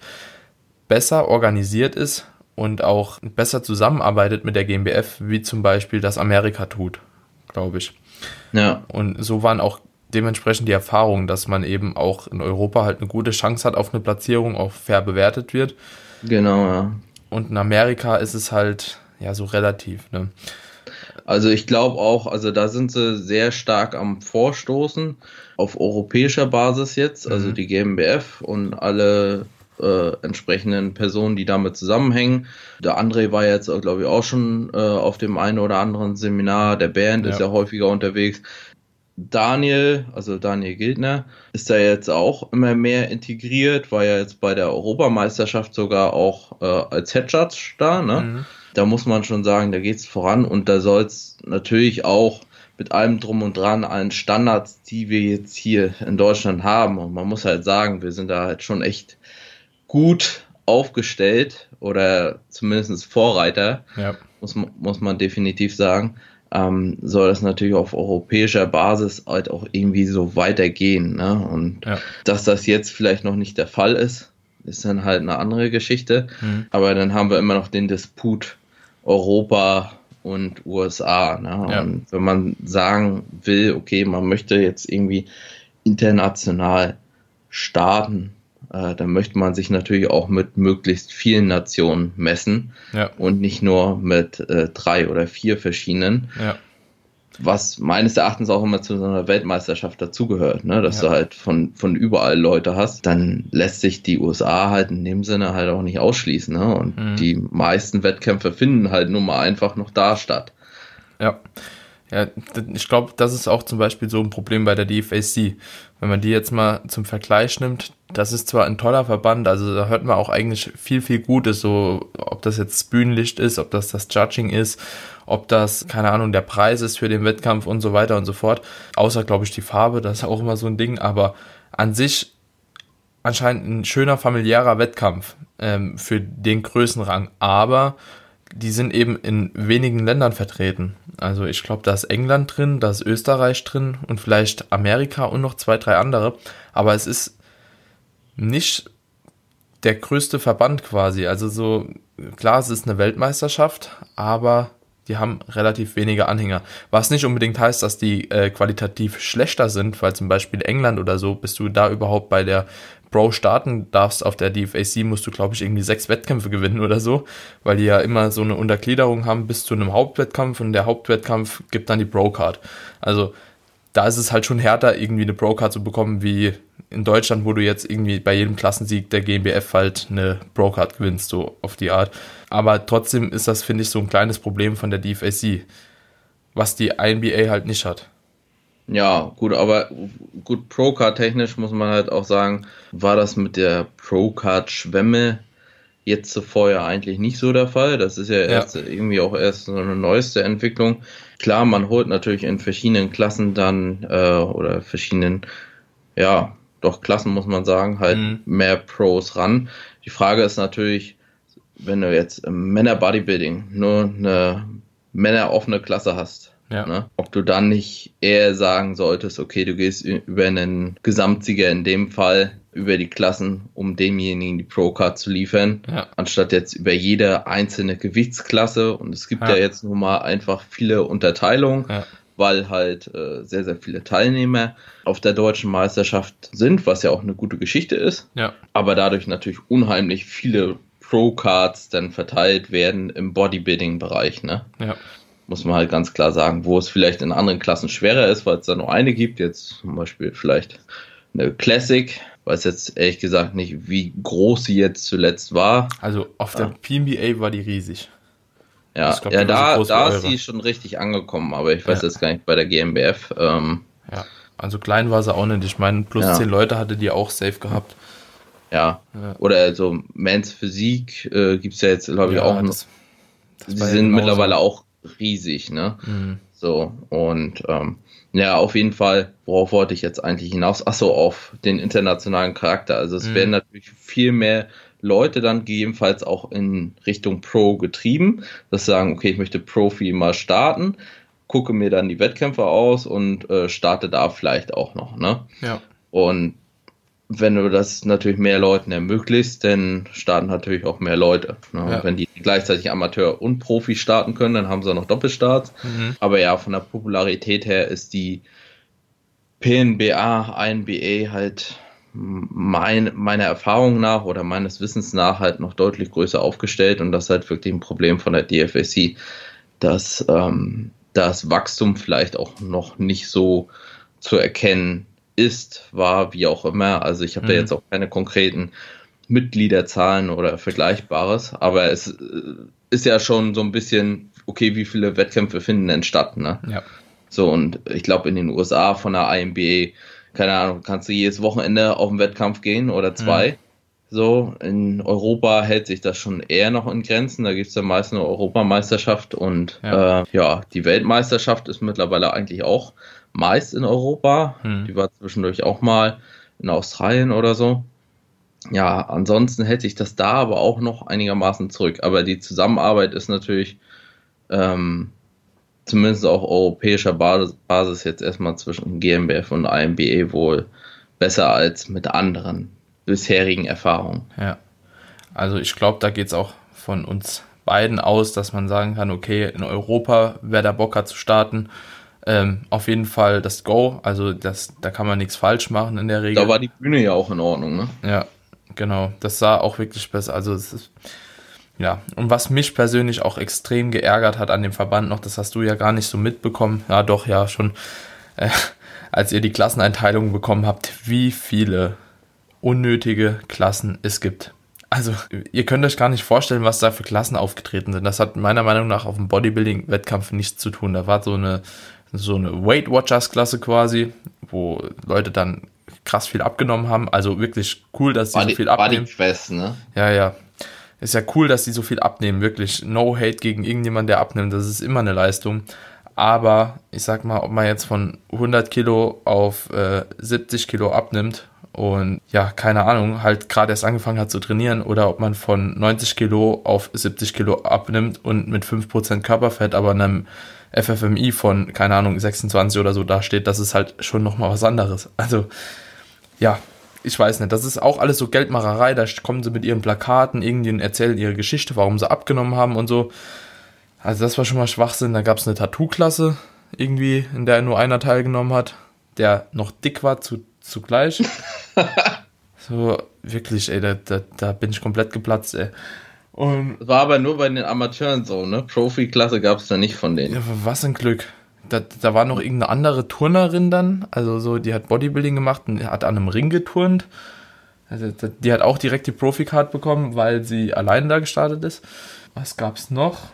besser organisiert ist und auch besser zusammenarbeitet mit der GmbF, wie zum Beispiel das Amerika tut, glaube ich. Ja. Und so waren auch dementsprechend die Erfahrungen, dass man eben auch in Europa halt eine gute Chance hat auf eine Platzierung, auch fair bewertet wird. Genau, ja. Und in Amerika ist es halt, ja, so relativ, ne? Also ich glaube auch, also da sind sie sehr stark am Vorstoßen auf europäischer Basis jetzt, also mhm. die GmbF und alle äh, entsprechenden Personen, die damit zusammenhängen. Der André war jetzt, glaube ich, auch schon äh, auf dem einen oder anderen Seminar. Der Band ja. ist ja häufiger unterwegs. Daniel, also Daniel Gildner, ist da jetzt auch immer mehr integriert, war ja jetzt bei der Europameisterschaft sogar auch äh, als Head Judge da. Ne? Mhm. Da muss man schon sagen, da geht es voran und da soll es natürlich auch mit allem drum und dran an Standards, die wir jetzt hier in Deutschland haben. Und man muss halt sagen, wir sind da halt schon echt gut aufgestellt oder zumindest Vorreiter, ja. muss, muss man definitiv sagen ähm, soll das natürlich auf europäischer Basis halt auch irgendwie so weitergehen. Ne? Und ja. dass das jetzt vielleicht noch nicht der Fall ist, ist dann halt eine andere Geschichte. Mhm. Aber dann haben wir immer noch den Disput Europa und USA. Ne? Ja. Und wenn man sagen will, okay, man möchte jetzt irgendwie international starten, äh, dann möchte man sich natürlich auch mit möglichst vielen Nationen messen ja. und nicht nur mit äh, drei oder vier verschiedenen. Ja. Was meines Erachtens auch immer zu so einer Weltmeisterschaft dazugehört, ne? dass ja. du halt von, von überall Leute hast, dann lässt sich die USA halt in dem Sinne halt auch nicht ausschließen. Ne? Und mhm. die meisten Wettkämpfe finden halt nun mal einfach noch da statt. Ja. Ja, ich glaube, das ist auch zum Beispiel so ein Problem bei der DFAC. Wenn man die jetzt mal zum Vergleich nimmt, das ist zwar ein toller Verband, also da hört man auch eigentlich viel, viel Gutes, so ob das jetzt Bühnenlicht ist, ob das das Judging ist, ob das, keine Ahnung, der Preis ist für den Wettkampf und so weiter und so fort. Außer, glaube ich, die Farbe, das ist auch immer so ein Ding, aber an sich anscheinend ein schöner familiärer Wettkampf ähm, für den Größenrang, aber die sind eben in wenigen Ländern vertreten. Also ich glaube, da ist England drin, da ist Österreich drin und vielleicht Amerika und noch zwei, drei andere. Aber es ist nicht der größte Verband quasi. Also so, klar, es ist eine Weltmeisterschaft, aber die haben relativ wenige Anhänger. Was nicht unbedingt heißt, dass die äh, qualitativ schlechter sind, weil zum Beispiel England oder so, bist du da überhaupt bei der Pro starten darfst auf der DFAC, musst du, glaube ich, irgendwie sechs Wettkämpfe gewinnen oder so, weil die ja immer so eine Untergliederung haben bis zu einem Hauptwettkampf und der Hauptwettkampf gibt dann die Pro-Card. Also da ist es halt schon härter, irgendwie eine Pro-Card zu bekommen, wie in Deutschland, wo du jetzt irgendwie bei jedem Klassensieg der GmbF halt eine Pro-Card gewinnst, so auf die Art. Aber trotzdem ist das, finde ich, so ein kleines Problem von der DFAC, was die INBA halt nicht hat. Ja, gut, aber gut, Pro-Card technisch muss man halt auch sagen, war das mit der Pro-Card Schwemme jetzt zuvor ja eigentlich nicht so der Fall. Das ist ja, ja erst irgendwie auch erst so eine neueste Entwicklung. Klar, man holt natürlich in verschiedenen Klassen dann äh, oder verschiedenen, ja, doch Klassen muss man sagen, halt mhm. mehr Pros ran. Die Frage ist natürlich, wenn du jetzt im Männer Bodybuilding nur eine Männer-offene Klasse hast, ja. Ne? Ob du dann nicht eher sagen solltest, okay, du gehst über einen Gesamtsieger in dem Fall über die Klassen, um demjenigen die Pro-Card zu liefern, ja. anstatt jetzt über jede einzelne Gewichtsklasse. Und es gibt ja, ja jetzt nun mal einfach viele Unterteilungen, ja. weil halt äh, sehr, sehr viele Teilnehmer auf der deutschen Meisterschaft sind, was ja auch eine gute Geschichte ist. Aber dadurch natürlich unheimlich viele Pro-Cards dann verteilt werden im Bodybuilding-Bereich. Ne? Ja muss man halt ganz klar sagen, wo es vielleicht in anderen Klassen schwerer ist, weil es da nur eine gibt, jetzt zum Beispiel vielleicht eine Classic, weiß jetzt ehrlich gesagt nicht, wie groß sie jetzt zuletzt war. Also auf der PNBA war die riesig. Ja, glaub, ja da, so da ist sie schon richtig angekommen, aber ich weiß ja. jetzt gar nicht bei der GmbF. Ähm, ja, also klein war sie auch nicht. Ich meine, plus ja. zehn Leute hatte die auch safe gehabt. Ja, ja. oder so Mans Physik äh, gibt es ja jetzt, glaube ich, auch noch. Das, das die sind mittlerweile auch riesig, ne? Mhm. So, und ähm, ja, auf jeden Fall, worauf wollte ich jetzt eigentlich hinaus? Achso, auf den internationalen Charakter. Also es mhm. werden natürlich viel mehr Leute dann gegebenenfalls auch in Richtung Pro getrieben, das sagen, okay, ich möchte Profi mal starten, gucke mir dann die Wettkämpfe aus und äh, starte da vielleicht auch noch, ne? Ja. Und wenn du das natürlich mehr Leuten ermöglicht, dann starten natürlich auch mehr Leute. Ne? Ja. Wenn die gleichzeitig Amateur und Profi starten können, dann haben sie auch noch Doppelstarts. Mhm. Aber ja, von der Popularität her ist die PNBA, INBA halt mein, meiner Erfahrung nach oder meines Wissens nach halt noch deutlich größer aufgestellt und das ist halt wirklich ein Problem von der DFSC, dass ähm, das Wachstum vielleicht auch noch nicht so zu erkennen ist, war, wie auch immer. Also ich habe mhm. da jetzt auch keine konkreten Mitgliederzahlen oder Vergleichbares, aber es äh, ist ja schon so ein bisschen, okay, wie viele Wettkämpfe finden denn statt, ne? Ja. So, und ich glaube in den USA von der IMBA, keine Ahnung, kannst du jedes Wochenende auf einen Wettkampf gehen oder zwei. Mhm. So, in Europa hält sich das schon eher noch in Grenzen. Da gibt es ja meist eine Europameisterschaft und ja. Äh, ja, die Weltmeisterschaft ist mittlerweile eigentlich auch meist in Europa. Hm. Die war zwischendurch auch mal in Australien oder so. Ja, ansonsten hält sich das da aber auch noch einigermaßen zurück. Aber die Zusammenarbeit ist natürlich ähm, zumindest auf europäischer Basis jetzt erstmal zwischen GmbF und IMBE wohl besser als mit anderen bisherigen Erfahrungen. Ja, also ich glaube, da geht es auch von uns beiden aus, dass man sagen kann, okay, in Europa, wer da Bock hat zu starten, ähm, auf jeden Fall das Go. Also das, da kann man nichts falsch machen in der Regel. Da war die Bühne ja auch in Ordnung, ne? Ja, genau. Das sah auch wirklich besser. Also es ist, ja, und was mich persönlich auch extrem geärgert hat an dem Verband noch, das hast du ja gar nicht so mitbekommen. Ja, doch, ja, schon, äh, als ihr die Klasseneinteilung bekommen habt, wie viele unnötige Klassen es gibt. Also, ihr könnt euch gar nicht vorstellen, was da für Klassen aufgetreten sind. Das hat meiner Meinung nach auf dem Bodybuilding-Wettkampf nichts zu tun. Da war so eine so eine Weight Watchers Klasse quasi, wo Leute dann krass viel abgenommen haben. Also wirklich cool, dass sie Body, so viel abnehmen. Body Quest, ne? Ja, ja. Ist ja cool, dass sie so viel abnehmen. Wirklich no hate gegen irgendjemand, der abnimmt. Das ist immer eine Leistung. Aber ich sag mal, ob man jetzt von 100 Kilo auf äh, 70 Kilo abnimmt und ja, keine Ahnung, halt gerade erst angefangen hat zu trainieren oder ob man von 90 Kilo auf 70 Kilo abnimmt und mit 5% Körperfett, aber einem FFMI von, keine Ahnung, 26 oder so da steht, das ist halt schon nochmal was anderes. Also, ja, ich weiß nicht, das ist auch alles so Geldmacherei, da kommen sie mit ihren Plakaten, irgendwie erzählen ihre Geschichte, warum sie abgenommen haben und so. Also das war schon mal Schwachsinn, da gab es eine Tattoo-Klasse irgendwie, in der nur einer teilgenommen hat, der noch dick war zu, zugleich. <laughs> <laughs> so, wirklich, ey, da, da, da bin ich komplett geplatzt, ey. Und war aber nur bei den Amateuren so, ne? Profi-Klasse gab es da nicht von denen. Ja, was ein Glück. Da, da war noch irgendeine andere Turnerin dann, also so, die hat Bodybuilding gemacht und hat an einem Ring geturnt. Also, die hat auch direkt die Profi-Card bekommen, weil sie allein da gestartet ist. Was gab's noch?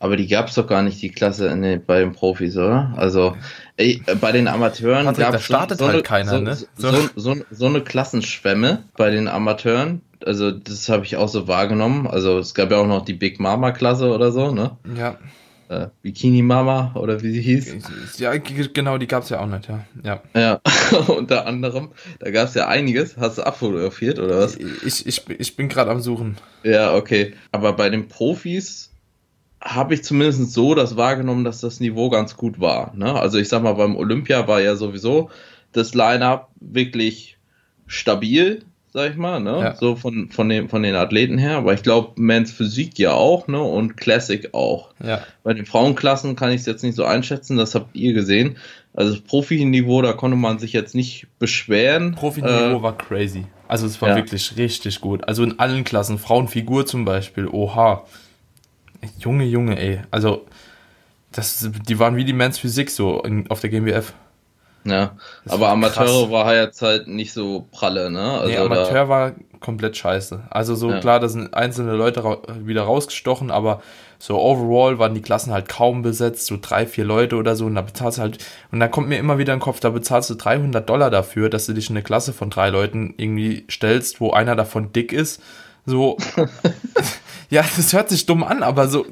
Aber die gab es doch gar nicht, die Klasse den, bei den Profis, oder? Also ey, bei den Amateuren gab es so, so, halt keiner, so, ne? so, so, so, eine Klassenschwemme bei den Amateuren also das habe ich auch so wahrgenommen. Also es gab ja auch noch die Big Mama Klasse oder so, ne? Ja. Äh, Bikini Mama oder wie sie hieß. Ja, genau, die gab es ja auch nicht, ja. Ja, ja. <laughs> unter anderem. Da gab es ja einiges. Hast du abfotografiert oder was? Ich, ich, ich bin gerade am Suchen. Ja, okay. Aber bei den Profis habe ich zumindest so das wahrgenommen, dass das Niveau ganz gut war. Ne? Also ich sag mal, beim Olympia war ja sowieso das Line-up wirklich stabil sag ich mal, ne? Ja. So von, von, dem, von den Athleten her. Aber ich glaube, Men's Physik ja auch, ne? Und Classic auch. Ja. Bei den Frauenklassen kann ich es jetzt nicht so einschätzen, das habt ihr gesehen. Also das Profi-Niveau, da konnte man sich jetzt nicht beschweren. Profi-Niveau äh, war crazy. Also es war ja. wirklich richtig gut. Also in allen Klassen, Frauenfigur zum Beispiel, oha. Junge, Junge, ey. Also das, die waren wie die Men's Physik so in, auf der GmbF. Ja, das aber Amateure war jetzt halt nicht so pralle, ne? Also nee, Amateur war komplett scheiße. Also so ja. klar, da sind einzelne Leute ra wieder rausgestochen, aber so overall waren die Klassen halt kaum besetzt, so drei, vier Leute oder so und da bezahlst du halt, und da kommt mir immer wieder in den Kopf, da bezahlst du 300 Dollar dafür, dass du dich in eine Klasse von drei Leuten irgendwie stellst, wo einer davon dick ist, so, <laughs> ja, <laughs> das hört sich dumm an, aber so,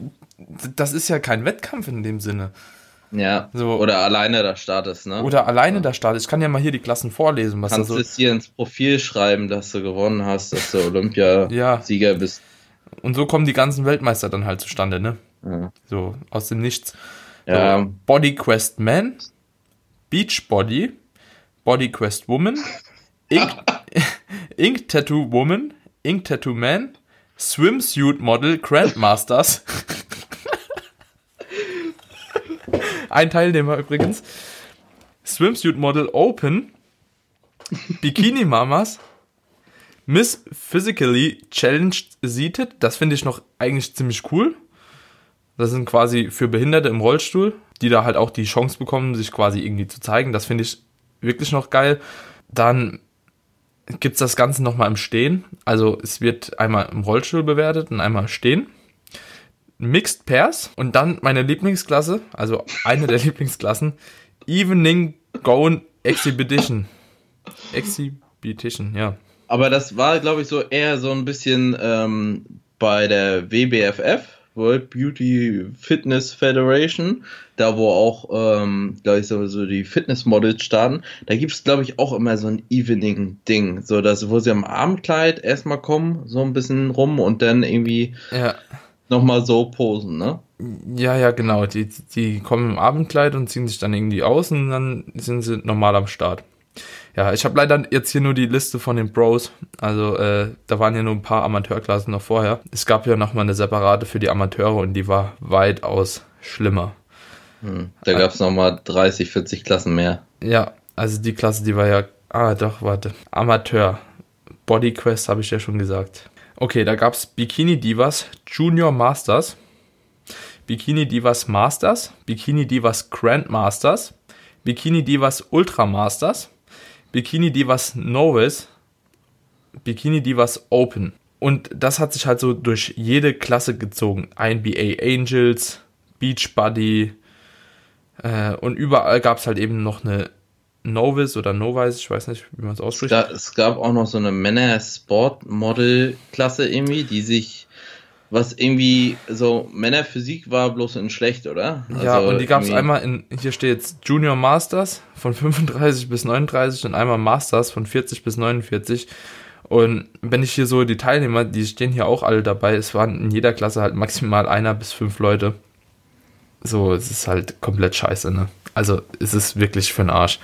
das ist ja kein Wettkampf in dem Sinne. Ja. So. Oder alleine da startest, ne? Oder alleine ja. da startest. Ich kann ja mal hier die Klassen vorlesen. Was Kannst du es hier ins Profil schreiben, dass du gewonnen hast, dass du Olympiasieger <laughs> ja. bist. Und so kommen die ganzen Weltmeister dann halt zustande, ne? Ja. So, aus dem Nichts. Ja. So, Body Quest Man, Beach Body, Body Quest Woman, Ink <laughs> Ink Tattoo Woman, Ink Tattoo Man, Swimsuit Model Grandmasters. Ein Teilnehmer übrigens. Swimsuit Model Open, Bikini Mamas, Miss Physically Challenged Seated. Das finde ich noch eigentlich ziemlich cool. Das sind quasi für Behinderte im Rollstuhl, die da halt auch die Chance bekommen, sich quasi irgendwie zu zeigen. Das finde ich wirklich noch geil. Dann gibt es das Ganze nochmal im Stehen. Also es wird einmal im Rollstuhl bewertet und einmal stehen. Mixed Pairs und dann meine Lieblingsklasse, also eine der <laughs> Lieblingsklassen, Evening Gown Exhibition. Exhibition, ja. Aber das war, glaube ich, so eher so ein bisschen ähm, bei der WBFF, World Beauty Fitness Federation, da wo auch, ähm, glaube ich, so, so die Fitnessmodels starten, da gibt es, glaube ich, auch immer so ein Evening-Ding, so dass, wo sie am Abendkleid erstmal kommen, so ein bisschen rum und dann irgendwie ja. nochmal so posen, ne? Ja, ja, genau. Die, die kommen im Abendkleid und ziehen sich dann irgendwie aus und dann sind sie normal am Start. Ja, ich habe leider jetzt hier nur die Liste von den Bros. Also äh, da waren ja nur ein paar Amateurklassen noch vorher. Es gab ja noch mal eine separate für die Amateure und die war weitaus schlimmer. Hm, da gab es nochmal 30, 40 Klassen mehr. Ja, also die Klasse, die war ja. Ah, doch, warte. Amateur. Body Quest habe ich ja schon gesagt. Okay, da gab es Bikini Divas Junior Masters, Bikini Divas Masters, Bikini Divas Grandmasters, Bikini Divas Ultra Masters, Bikini Divas Novice, Bikini Divas Open. Und das hat sich halt so durch jede Klasse gezogen. NBA Angels, Beach Buddy äh, und überall gab es halt eben noch eine Novice oder Novice, ich weiß nicht, wie man es ausspricht. Es gab auch noch so eine Männer-Sport-Model-Klasse irgendwie, die sich was irgendwie so Männerphysik war bloß in schlecht, oder? Also ja, und die gab es einmal in, hier steht jetzt Junior Masters von <laughs> 35 bis 39 und einmal Masters von 40 bis 49. Und wenn ich hier so die Teilnehmer, die stehen hier auch alle dabei, es waren in jeder Klasse halt maximal einer bis fünf Leute. So, es ist halt komplett scheiße, ne? Also, es ist wirklich für den Arsch.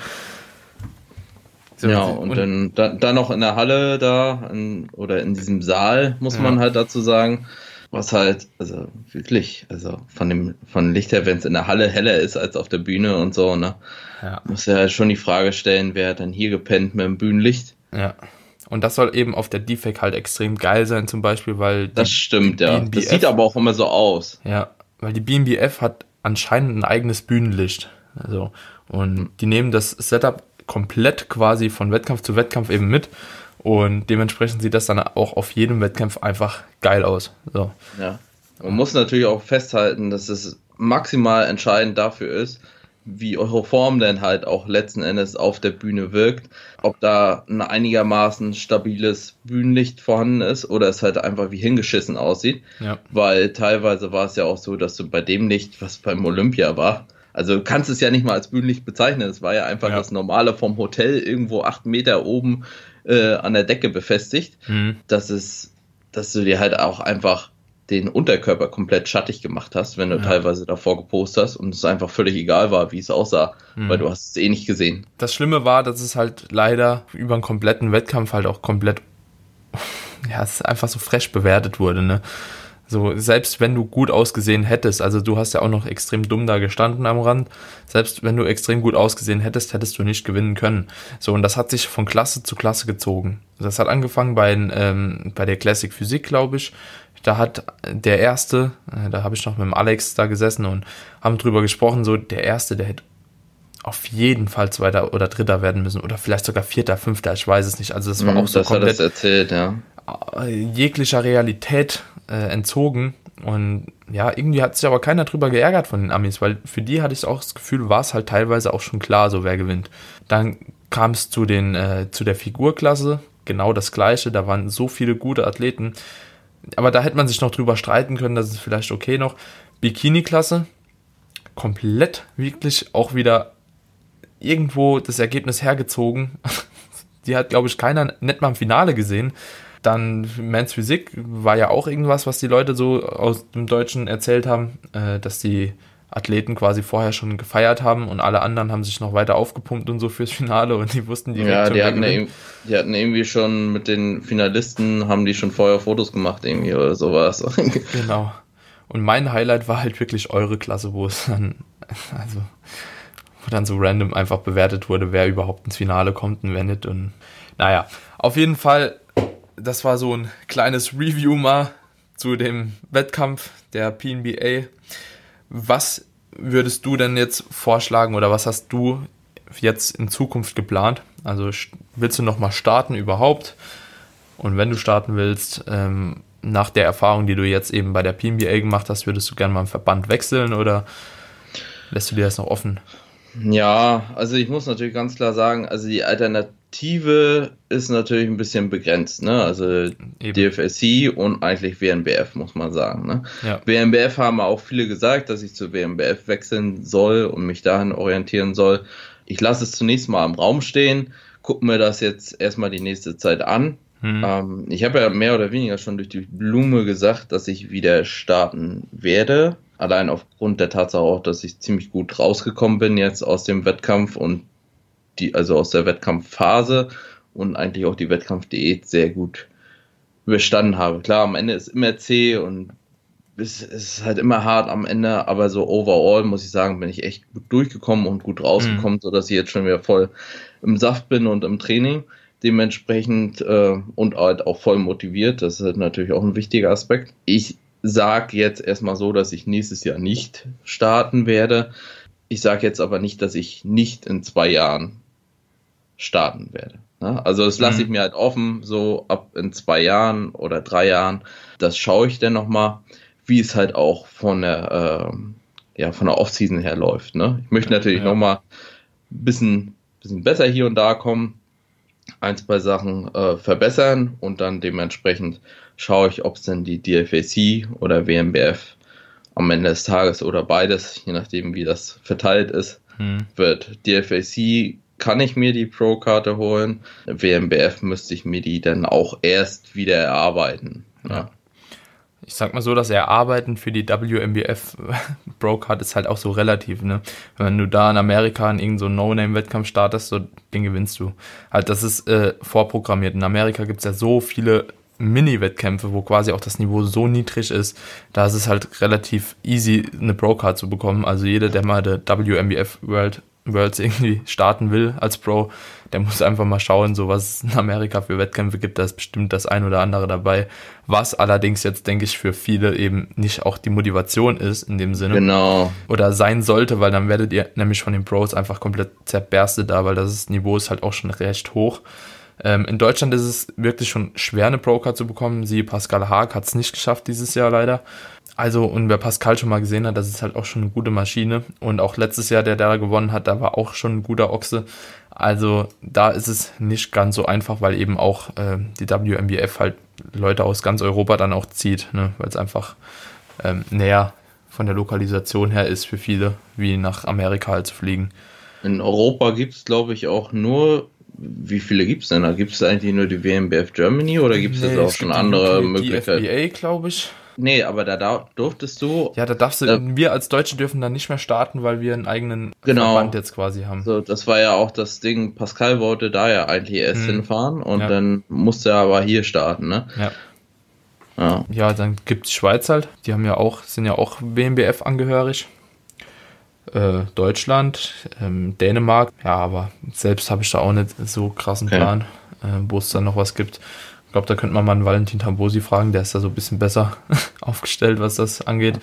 So, ja, und, und dann, dann, dann noch in der Halle da, in, oder in diesem Saal, muss ja. man halt dazu sagen, was halt, also wirklich, also von dem, von Licht her, wenn es in der Halle heller ist als auf der Bühne und so, ne? Ja. Muss ja schon die Frage stellen, wer hat dann hier gepennt mit dem Bühnenlicht? Ja. Und das soll eben auf der Defect halt extrem geil sein, zum Beispiel, weil. Das stimmt, ja. BNBF, das sieht aber auch immer so aus. Ja, weil die BNBF hat anscheinend ein eigenes Bühnenlicht. Also, und die nehmen das Setup komplett quasi von Wettkampf zu Wettkampf eben mit und dementsprechend sieht das dann auch auf jedem Wettkampf einfach geil aus. So. Ja. Man muss natürlich auch festhalten, dass es maximal entscheidend dafür ist, wie eure Form denn halt auch letzten Endes auf der Bühne wirkt. Ob da ein einigermaßen stabiles Bühnenlicht vorhanden ist oder es halt einfach wie hingeschissen aussieht. Ja. Weil teilweise war es ja auch so, dass du bei dem Licht, was beim Olympia war, also du kannst es ja nicht mal als Bühnenlicht bezeichnen. Es war ja einfach ja. das normale vom Hotel irgendwo acht Meter oben äh, an der Decke befestigt, mhm. dass es, dass du dir halt auch einfach den Unterkörper komplett schattig gemacht hast, wenn du ja. teilweise davor gepostet hast und es einfach völlig egal war, wie es aussah, mhm. weil du hast es eh nicht gesehen. Das Schlimme war, dass es halt leider über einen kompletten Wettkampf halt auch komplett, <laughs> ja, es einfach so fresh bewertet wurde, ne? So, selbst wenn du gut ausgesehen hättest, also du hast ja auch noch extrem dumm da gestanden am Rand, selbst wenn du extrem gut ausgesehen hättest, hättest du nicht gewinnen können. So, und das hat sich von Klasse zu Klasse gezogen. Das hat angefangen bei, ähm, bei der Classic Physik, glaube ich. Da hat der Erste, äh, da habe ich noch mit dem Alex da gesessen und haben drüber gesprochen, so der Erste, der hätte auf jeden Fall Zweiter oder Dritter werden müssen oder vielleicht sogar Vierter, Fünfter, ich weiß es nicht. Also das war mm, auch so das komplett hat das erzählt, ja. Jeglicher Realität äh, entzogen. Und ja, irgendwie hat sich aber keiner drüber geärgert von den Amis, weil für die hatte ich auch das Gefühl, war es halt teilweise auch schon klar, so wer gewinnt. Dann kam es zu, äh, zu der Figurklasse, genau das gleiche, da waren so viele gute Athleten. Aber da hätte man sich noch drüber streiten können, das ist vielleicht okay noch. Bikini-Klasse, komplett wirklich auch wieder irgendwo das Ergebnis hergezogen. <laughs> Die hat, glaube ich, keiner nicht mal im Finale gesehen. Dann Men's Physik war ja auch irgendwas, was die Leute so aus dem Deutschen erzählt haben, äh, dass die Athleten quasi vorher schon gefeiert haben und alle anderen haben sich noch weiter aufgepumpt und so fürs Finale und die wussten direkt ja, die hatten, ja, die hatten irgendwie schon mit den Finalisten, haben die schon vorher Fotos gemacht irgendwie oder sowas. <laughs> genau. Und mein Highlight war halt wirklich eure Klasse, wo es dann, <laughs> also, wo dann so random einfach bewertet wurde, wer überhaupt ins Finale kommt und wer nicht. Und naja, auf jeden Fall, das war so ein kleines Review mal zu dem Wettkampf der PNBA. Was würdest du denn jetzt vorschlagen oder was hast du jetzt in Zukunft geplant? Also willst du nochmal starten überhaupt? Und wenn du starten willst, ähm, nach der Erfahrung, die du jetzt eben bei der PNBA gemacht hast, würdest du gerne mal einen Verband wechseln oder lässt du dir das noch offen? Ja, also ich muss natürlich ganz klar sagen, also die Alternative ist natürlich ein bisschen begrenzt, ne? Also Eben. DFSC und eigentlich WNBF, muss man sagen. Ne? Ja. WNBF haben auch viele gesagt, dass ich zu WNBF wechseln soll und mich dahin orientieren soll. Ich lasse es zunächst mal im Raum stehen, gucke mir das jetzt erstmal die nächste Zeit an Mhm. Ähm, ich habe ja mehr oder weniger schon durch die Blume gesagt, dass ich wieder starten werde. Allein aufgrund der Tatsache auch, dass ich ziemlich gut rausgekommen bin jetzt aus dem Wettkampf und die, also aus der Wettkampfphase und eigentlich auch die Wettkampfdiät sehr gut überstanden habe. Klar, am Ende ist immer zäh und es ist halt immer hart am Ende, aber so overall muss ich sagen, bin ich echt gut durchgekommen und gut rausgekommen, mhm. sodass ich jetzt schon wieder voll im Saft bin und im Training dementsprechend äh, und halt auch voll motiviert. Das ist natürlich auch ein wichtiger Aspekt. Ich sage jetzt erstmal so, dass ich nächstes Jahr nicht starten werde. Ich sage jetzt aber nicht, dass ich nicht in zwei Jahren starten werde. Ne? Also das lasse ich mhm. mir halt offen, so ab in zwei Jahren oder drei Jahren. Das schaue ich dann nochmal, wie es halt auch von der, äh, ja, von der Offseason her läuft. Ne? Ich möchte natürlich ja. nochmal ein bisschen, bisschen besser hier und da kommen ein, zwei Sachen äh, verbessern und dann dementsprechend schaue ich, ob es denn die DFAC oder WMBF am Ende des Tages oder beides, je nachdem wie das verteilt ist, hm. wird. DFAC kann ich mir die Pro-Karte holen, WMBF müsste ich mir die dann auch erst wieder erarbeiten. Ja. ich sag mal so, dass Erarbeiten für die WMBF <laughs> Pro-Card ist halt auch so relativ, ne? Wenn du da in Amerika in irgendeinem so No-Name-Wettkampf startest, so, den gewinnst du. Halt, das ist äh, vorprogrammiert. In Amerika gibt's ja so viele Mini-Wettkämpfe, wo quasi auch das Niveau so niedrig ist, da ist es halt relativ easy, eine Pro-Card zu bekommen. Also jeder, der mal der WMBF World Worlds irgendwie starten will als Pro, der muss einfach mal schauen, so was es in Amerika für Wettkämpfe gibt. Da ist bestimmt das ein oder andere dabei. Was allerdings jetzt, denke ich, für viele eben nicht auch die Motivation ist in dem Sinne. Genau. Oder sein sollte, weil dann werdet ihr nämlich von den Pros einfach komplett zerberstet da, weil das Niveau ist halt auch schon recht hoch. Ähm, in Deutschland ist es wirklich schon schwer, eine Pro-Card zu bekommen. Sie, Pascal Haag, hat es nicht geschafft dieses Jahr leider. Also, und wer Pascal schon mal gesehen hat, das ist halt auch schon eine gute Maschine. Und auch letztes Jahr, der da gewonnen hat, da war auch schon ein guter Ochse. Also, da ist es nicht ganz so einfach, weil eben auch äh, die WMBF halt Leute aus ganz Europa dann auch zieht, ne? weil es einfach ähm, näher von der Lokalisation her ist für viele, wie nach Amerika halt zu fliegen. In Europa gibt es, glaube ich, auch nur wie viele gibt es denn da? Gibt es eigentlich nur die WMBF Germany oder gibt es nee, auch schon andere Möglichkeiten? Die FBA, glaube ich. Nee, aber da durftest du. Ja, da darfst du. Äh, wir als Deutsche dürfen dann nicht mehr starten, weil wir einen eigenen genau, Verband jetzt quasi haben. So, das war ja auch das Ding. Pascal wollte da ja eigentlich erst hm. hinfahren und ja. dann musste er aber hier starten, ne? Ja. Ja, ja dann gibt es Schweiz halt. Die haben ja auch, sind ja auch WMBF angehörig. Äh, Deutschland, ähm, Dänemark. Ja, aber selbst habe ich da auch nicht so krassen Plan, okay. äh, wo es dann noch was gibt glaube, da könnte man mal einen Valentin Tambosi fragen, der ist da so ein bisschen besser <laughs> aufgestellt, was das angeht.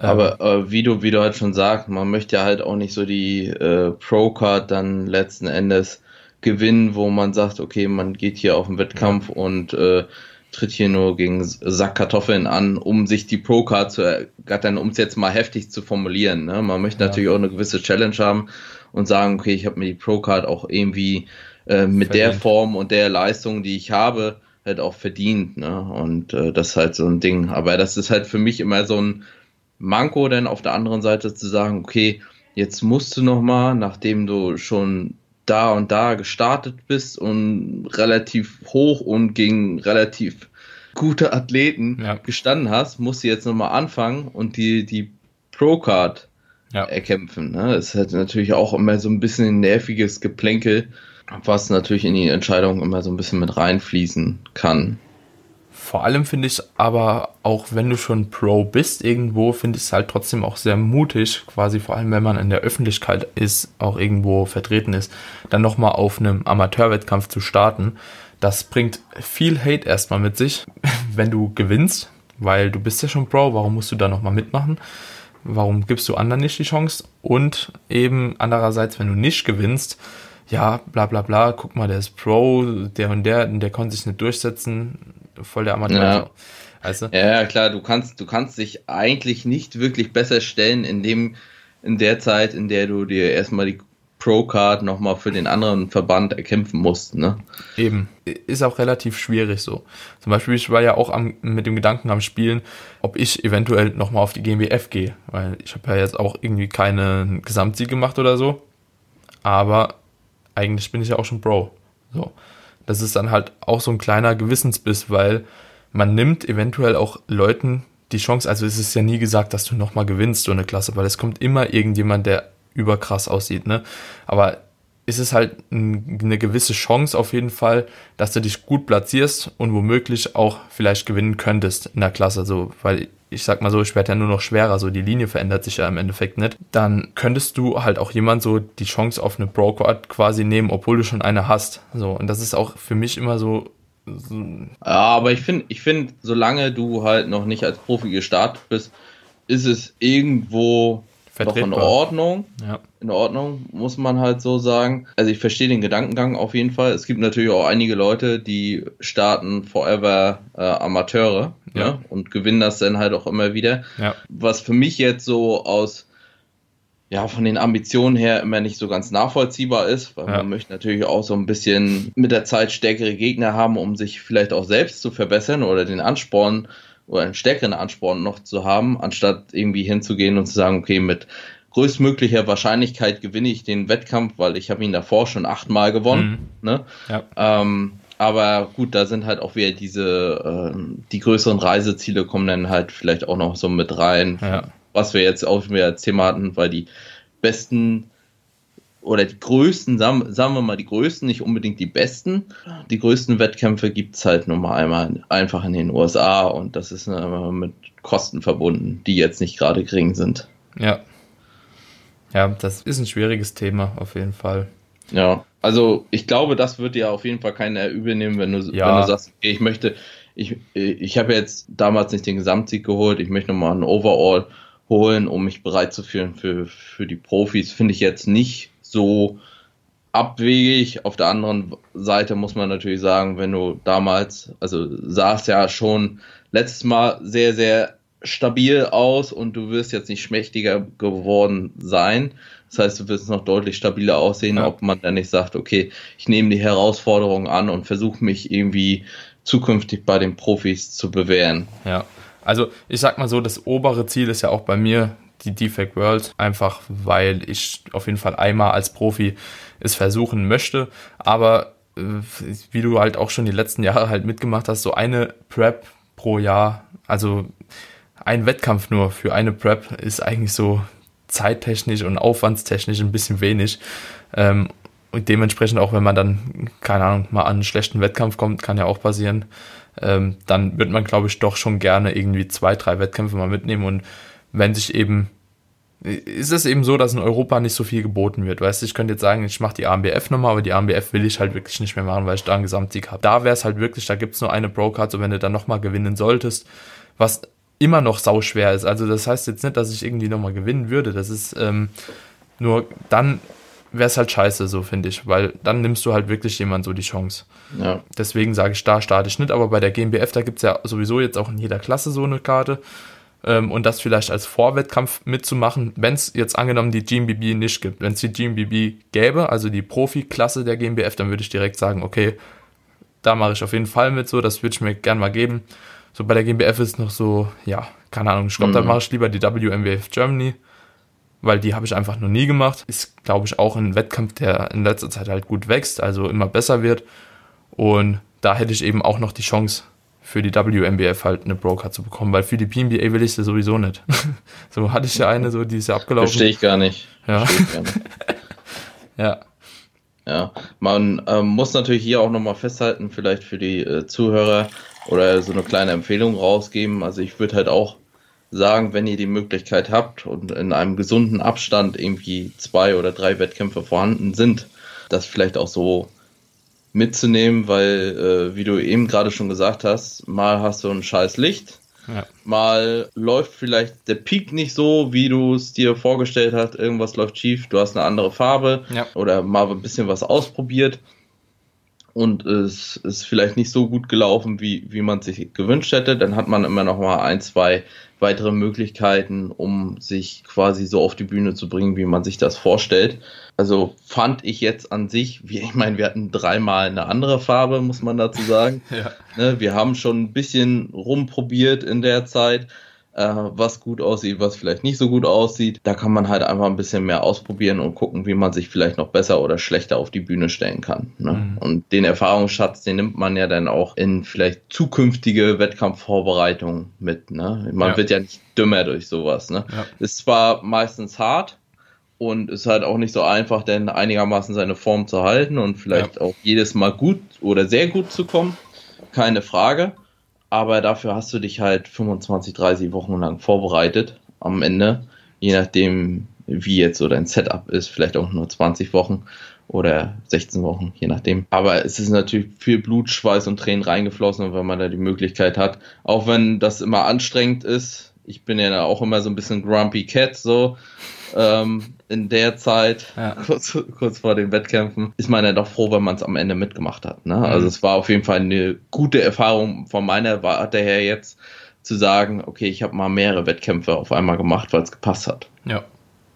Ähm, Aber äh, wie du wie du halt schon sagst, man möchte ja halt auch nicht so die äh, Pro-Card dann letzten Endes gewinnen, wo man sagt, okay, man geht hier auf den Wettkampf ja. und äh, tritt hier nur gegen Sackkartoffeln an, um sich die Pro-Card zu ergattern, um es jetzt mal heftig zu formulieren. Ne? Man möchte ja. natürlich auch eine gewisse Challenge haben und sagen, okay, ich habe mir die Pro-Card auch irgendwie äh, mit Verdient. der Form und der Leistung, die ich habe, halt auch verdient, ne? Und äh, das ist halt so ein Ding. Aber das ist halt für mich immer so ein Manko, denn auf der anderen Seite zu sagen, okay, jetzt musst du noch mal, nachdem du schon da und da gestartet bist und relativ hoch und gegen relativ gute Athleten ja. gestanden hast, musst du jetzt noch mal anfangen und die die Pro Card ja. erkämpfen. Ne? Es hat natürlich auch immer so ein bisschen ein nerviges Geplänkel, was natürlich in die Entscheidung immer so ein bisschen mit reinfließen kann. Vor allem finde ich aber, auch wenn du schon Pro bist irgendwo, finde ich es halt trotzdem auch sehr mutig, quasi vor allem wenn man in der Öffentlichkeit ist, auch irgendwo vertreten ist, dann nochmal auf einem Amateurwettkampf zu starten. Das bringt viel Hate erstmal mit sich, <laughs> wenn du gewinnst, weil du bist ja schon Pro, warum musst du da nochmal mitmachen? Warum gibst du anderen nicht die Chance? Und eben andererseits, wenn du nicht gewinnst, ja, bla bla bla, guck mal, der ist Pro, der und der, der konnte sich nicht durchsetzen, voll der Amateur. Ja. Also, ja, klar, du kannst, du kannst dich eigentlich nicht wirklich besser stellen in dem, in der Zeit, in der du dir erstmal die Pro-Card nochmal für den anderen Verband erkämpfen musst, ne? Eben. Ist auch relativ schwierig so. Zum Beispiel, ich war ja auch am, mit dem Gedanken am Spielen, ob ich eventuell nochmal auf die GmbF gehe, weil ich habe ja jetzt auch irgendwie keinen Gesamtsieg gemacht oder so. Aber eigentlich bin ich ja auch schon Pro. So. Das ist dann halt auch so ein kleiner Gewissensbiss, weil man nimmt eventuell auch Leuten die Chance, also es ist ja nie gesagt, dass du nochmal gewinnst, so eine Klasse, weil es kommt immer irgendjemand, der überkrass aussieht, ne? Aber ist es halt eine gewisse Chance auf jeden Fall, dass du dich gut platzierst und womöglich auch vielleicht gewinnen könntest in der Klasse, so, weil ich sag mal so, ich werde ja nur noch schwerer, so die Linie verändert sich ja im Endeffekt nicht, dann könntest du halt auch jemand so die Chance auf eine Broker quasi nehmen, obwohl du schon eine hast. So, und das ist auch für mich immer so. ja, aber ich finde, ich finde, solange du halt noch nicht als Profi gestartet bist, ist es irgendwo. Doch in Ordnung. Ja. In Ordnung, muss man halt so sagen. Also ich verstehe den Gedankengang auf jeden Fall. Es gibt natürlich auch einige Leute, die starten forever äh, Amateure ja. ne? und gewinnen das dann halt auch immer wieder. Ja. Was für mich jetzt so aus ja, von den Ambitionen her immer nicht so ganz nachvollziehbar ist, weil ja. man möchte natürlich auch so ein bisschen mit der Zeit stärkere Gegner haben, um sich vielleicht auch selbst zu verbessern oder den Ansporn oder einen stärkeren Ansporn noch zu haben, anstatt irgendwie hinzugehen und zu sagen, okay, mit größtmöglicher Wahrscheinlichkeit gewinne ich den Wettkampf, weil ich habe ihn davor schon achtmal gewonnen. Mhm. Ne? Ja. Ähm, aber gut, da sind halt auch wieder diese, äh, die größeren Reiseziele kommen dann halt vielleicht auch noch so mit rein, ja. was wir jetzt auch wieder als Thema hatten, weil die besten oder die größten, sagen, sagen wir mal die größten, nicht unbedingt die besten. Die größten Wettkämpfe gibt es halt nur mal einmal einfach in den USA und das ist mit Kosten verbunden, die jetzt nicht gerade gering sind. Ja. Ja, das ist ein schwieriges Thema auf jeden Fall. Ja, also ich glaube, das wird dir auf jeden Fall keiner übel nehmen, wenn du, ja. wenn du sagst, okay, ich möchte, ich, ich habe jetzt damals nicht den Gesamtsieg geholt, ich möchte nochmal einen Overall holen, um mich bereit zu fühlen für, für die Profis. Finde ich jetzt nicht so abwegig. Auf der anderen Seite muss man natürlich sagen, wenn du damals, also sah es ja schon letztes Mal sehr, sehr stabil aus und du wirst jetzt nicht schmächtiger geworden sein. Das heißt, du wirst noch deutlich stabiler aussehen, ja. ob man dann nicht sagt, okay, ich nehme die Herausforderung an und versuche mich irgendwie zukünftig bei den Profis zu bewähren. Ja, also ich sag mal so, das obere Ziel ist ja auch bei mir die Defect World, einfach weil ich auf jeden Fall einmal als Profi es versuchen möchte. Aber äh, wie du halt auch schon die letzten Jahre halt mitgemacht hast, so eine Prep pro Jahr, also ein Wettkampf nur für eine Prep ist eigentlich so zeittechnisch und aufwandstechnisch ein bisschen wenig. Ähm, und dementsprechend auch, wenn man dann, keine Ahnung, mal an einen schlechten Wettkampf kommt, kann ja auch passieren, ähm, dann wird man, glaube ich, doch schon gerne irgendwie zwei, drei Wettkämpfe mal mitnehmen und wenn sich eben ist es eben so, dass in Europa nicht so viel geboten wird. Weißt du, ich könnte jetzt sagen, ich mache die AMBF nochmal, aber die AMBF will ich halt wirklich nicht mehr machen, weil ich da einen Gesamtsieg habe. Da wäre es halt wirklich, da gibt es nur eine Pro-Card, so wenn du dann nochmal gewinnen solltest, was immer noch sau schwer ist. Also das heißt jetzt nicht, dass ich irgendwie nochmal gewinnen würde. Das ist ähm, nur dann wäre es halt scheiße, so finde ich, weil dann nimmst du halt wirklich jemand so die Chance. Ja. Deswegen sage ich, da starte ich nicht, aber bei der GmbF, da gibt es ja sowieso jetzt auch in jeder Klasse so eine Karte ähm, und das vielleicht als Vorwettkampf mitzumachen, wenn es jetzt angenommen die GmbB nicht gibt. Wenn es die GmbB gäbe, also die Profi-Klasse der GmbF, dann würde ich direkt sagen, okay, da mache ich auf jeden Fall mit so, das würde ich mir gerne mal geben. So bei der GmbF ist noch so, ja, keine Ahnung, ich glaube, mhm. dann mache ich lieber die WMWF Germany, weil die habe ich einfach noch nie gemacht. Ist, glaube ich, auch ein Wettkampf, der in letzter Zeit halt gut wächst, also immer besser wird. Und da hätte ich eben auch noch die Chance, für die WMBF halt eine Broker zu bekommen, weil für die PNBA will ich sie sowieso nicht. <laughs> so hatte ich ja eine, so die ist ja abgelaufen. Verstehe ich gar nicht. Ja. Gar nicht. <laughs> ja. Ja, man ähm, muss natürlich hier auch nochmal festhalten, vielleicht für die äh, Zuhörer oder so eine kleine Empfehlung rausgeben. Also ich würde halt auch sagen, wenn ihr die Möglichkeit habt und in einem gesunden Abstand irgendwie zwei oder drei Wettkämpfe vorhanden sind, das vielleicht auch so mitzunehmen, weil, äh, wie du eben gerade schon gesagt hast, mal hast du ein scheiß Licht, ja. mal läuft vielleicht der Peak nicht so, wie du es dir vorgestellt hast, irgendwas läuft schief, du hast eine andere Farbe ja. oder mal ein bisschen was ausprobiert und es ist vielleicht nicht so gut gelaufen, wie, wie man sich gewünscht hätte, dann hat man immer noch mal ein, zwei weitere Möglichkeiten, um sich quasi so auf die Bühne zu bringen, wie man sich das vorstellt. Also fand ich jetzt an sich, wie ich meine, wir hatten dreimal eine andere Farbe, muss man dazu sagen. <laughs> ja. ne, wir haben schon ein bisschen rumprobiert in der Zeit was gut aussieht, was vielleicht nicht so gut aussieht. Da kann man halt einfach ein bisschen mehr ausprobieren und gucken, wie man sich vielleicht noch besser oder schlechter auf die Bühne stellen kann. Ne? Mhm. Und den Erfahrungsschatz, den nimmt man ja dann auch in vielleicht zukünftige Wettkampfvorbereitungen mit. Ne? Man ja. wird ja nicht dümmer durch sowas. Ne? Ja. Ist zwar meistens hart, und ist halt auch nicht so einfach, denn einigermaßen seine Form zu halten und vielleicht ja. auch jedes Mal gut oder sehr gut zu kommen. Keine Frage aber dafür hast du dich halt 25, 30 Wochen lang vorbereitet am Ende, je nachdem, wie jetzt so dein Setup ist, vielleicht auch nur 20 Wochen oder 16 Wochen, je nachdem. Aber es ist natürlich viel Blut, Schweiß und Tränen reingeflossen, wenn man da die Möglichkeit hat, auch wenn das immer anstrengend ist. Ich bin ja auch immer so ein bisschen Grumpy Cat, so ähm, in der Zeit, ja. kurz, kurz vor den Wettkämpfen, ist man ja doch froh, wenn man es am Ende mitgemacht hat. Ne? Mhm. Also es war auf jeden Fall eine gute Erfahrung von meiner Warte her jetzt zu sagen, okay, ich habe mal mehrere Wettkämpfe auf einmal gemacht, weil es gepasst hat. Ja.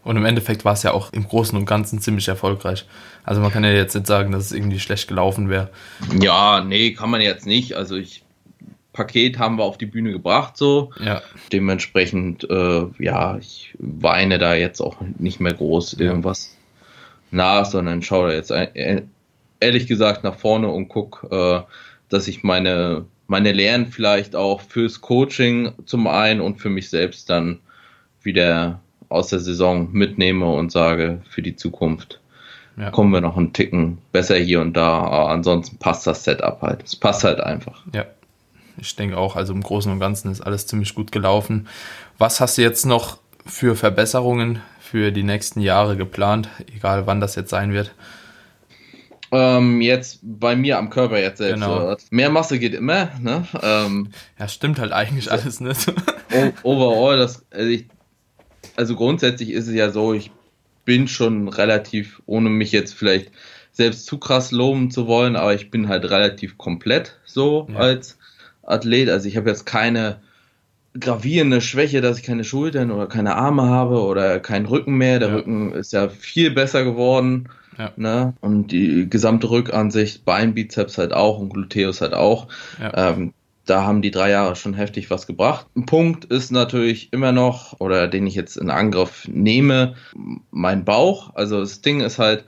Und im Endeffekt war es ja auch im Großen und Ganzen ziemlich erfolgreich. Also man kann ja jetzt nicht sagen, dass es irgendwie schlecht gelaufen wäre. Ja, nee, kann man jetzt nicht. Also ich Paket haben wir auf die Bühne gebracht, so. Ja. Dementsprechend, äh, ja, ich weine da jetzt auch nicht mehr groß irgendwas nach, sondern schaue da jetzt äh, ehrlich gesagt nach vorne und guck, äh, dass ich meine, meine Lehren vielleicht auch fürs Coaching zum einen und für mich selbst dann wieder aus der Saison mitnehme und sage, für die Zukunft ja. kommen wir noch einen Ticken besser hier und da. Aber ansonsten passt das Setup halt. Es passt halt einfach. Ja, ich denke auch, also im Großen und Ganzen ist alles ziemlich gut gelaufen. Was hast du jetzt noch für Verbesserungen für die nächsten Jahre geplant, egal wann das jetzt sein wird? Ähm, jetzt bei mir am Körper jetzt selbst. Genau. Mehr Masse geht immer, ne? Ähm, ja, stimmt halt eigentlich alles <laughs> nicht. overall, das, also, ich, also grundsätzlich ist es ja so, ich bin schon relativ, ohne mich jetzt vielleicht selbst zu krass loben zu wollen, aber ich bin halt relativ komplett so ja. als Athlet. Also ich habe jetzt keine gravierende Schwäche, dass ich keine Schultern oder keine Arme habe oder keinen Rücken mehr. Der ja. Rücken ist ja viel besser geworden. Ja. Ne? Und die gesamte Rückansicht, Beinbizeps halt auch und Gluteus halt auch. Ja. Ähm, da haben die drei Jahre schon heftig was gebracht. Ein Punkt ist natürlich immer noch, oder den ich jetzt in Angriff nehme, mein Bauch. Also das Ding ist halt,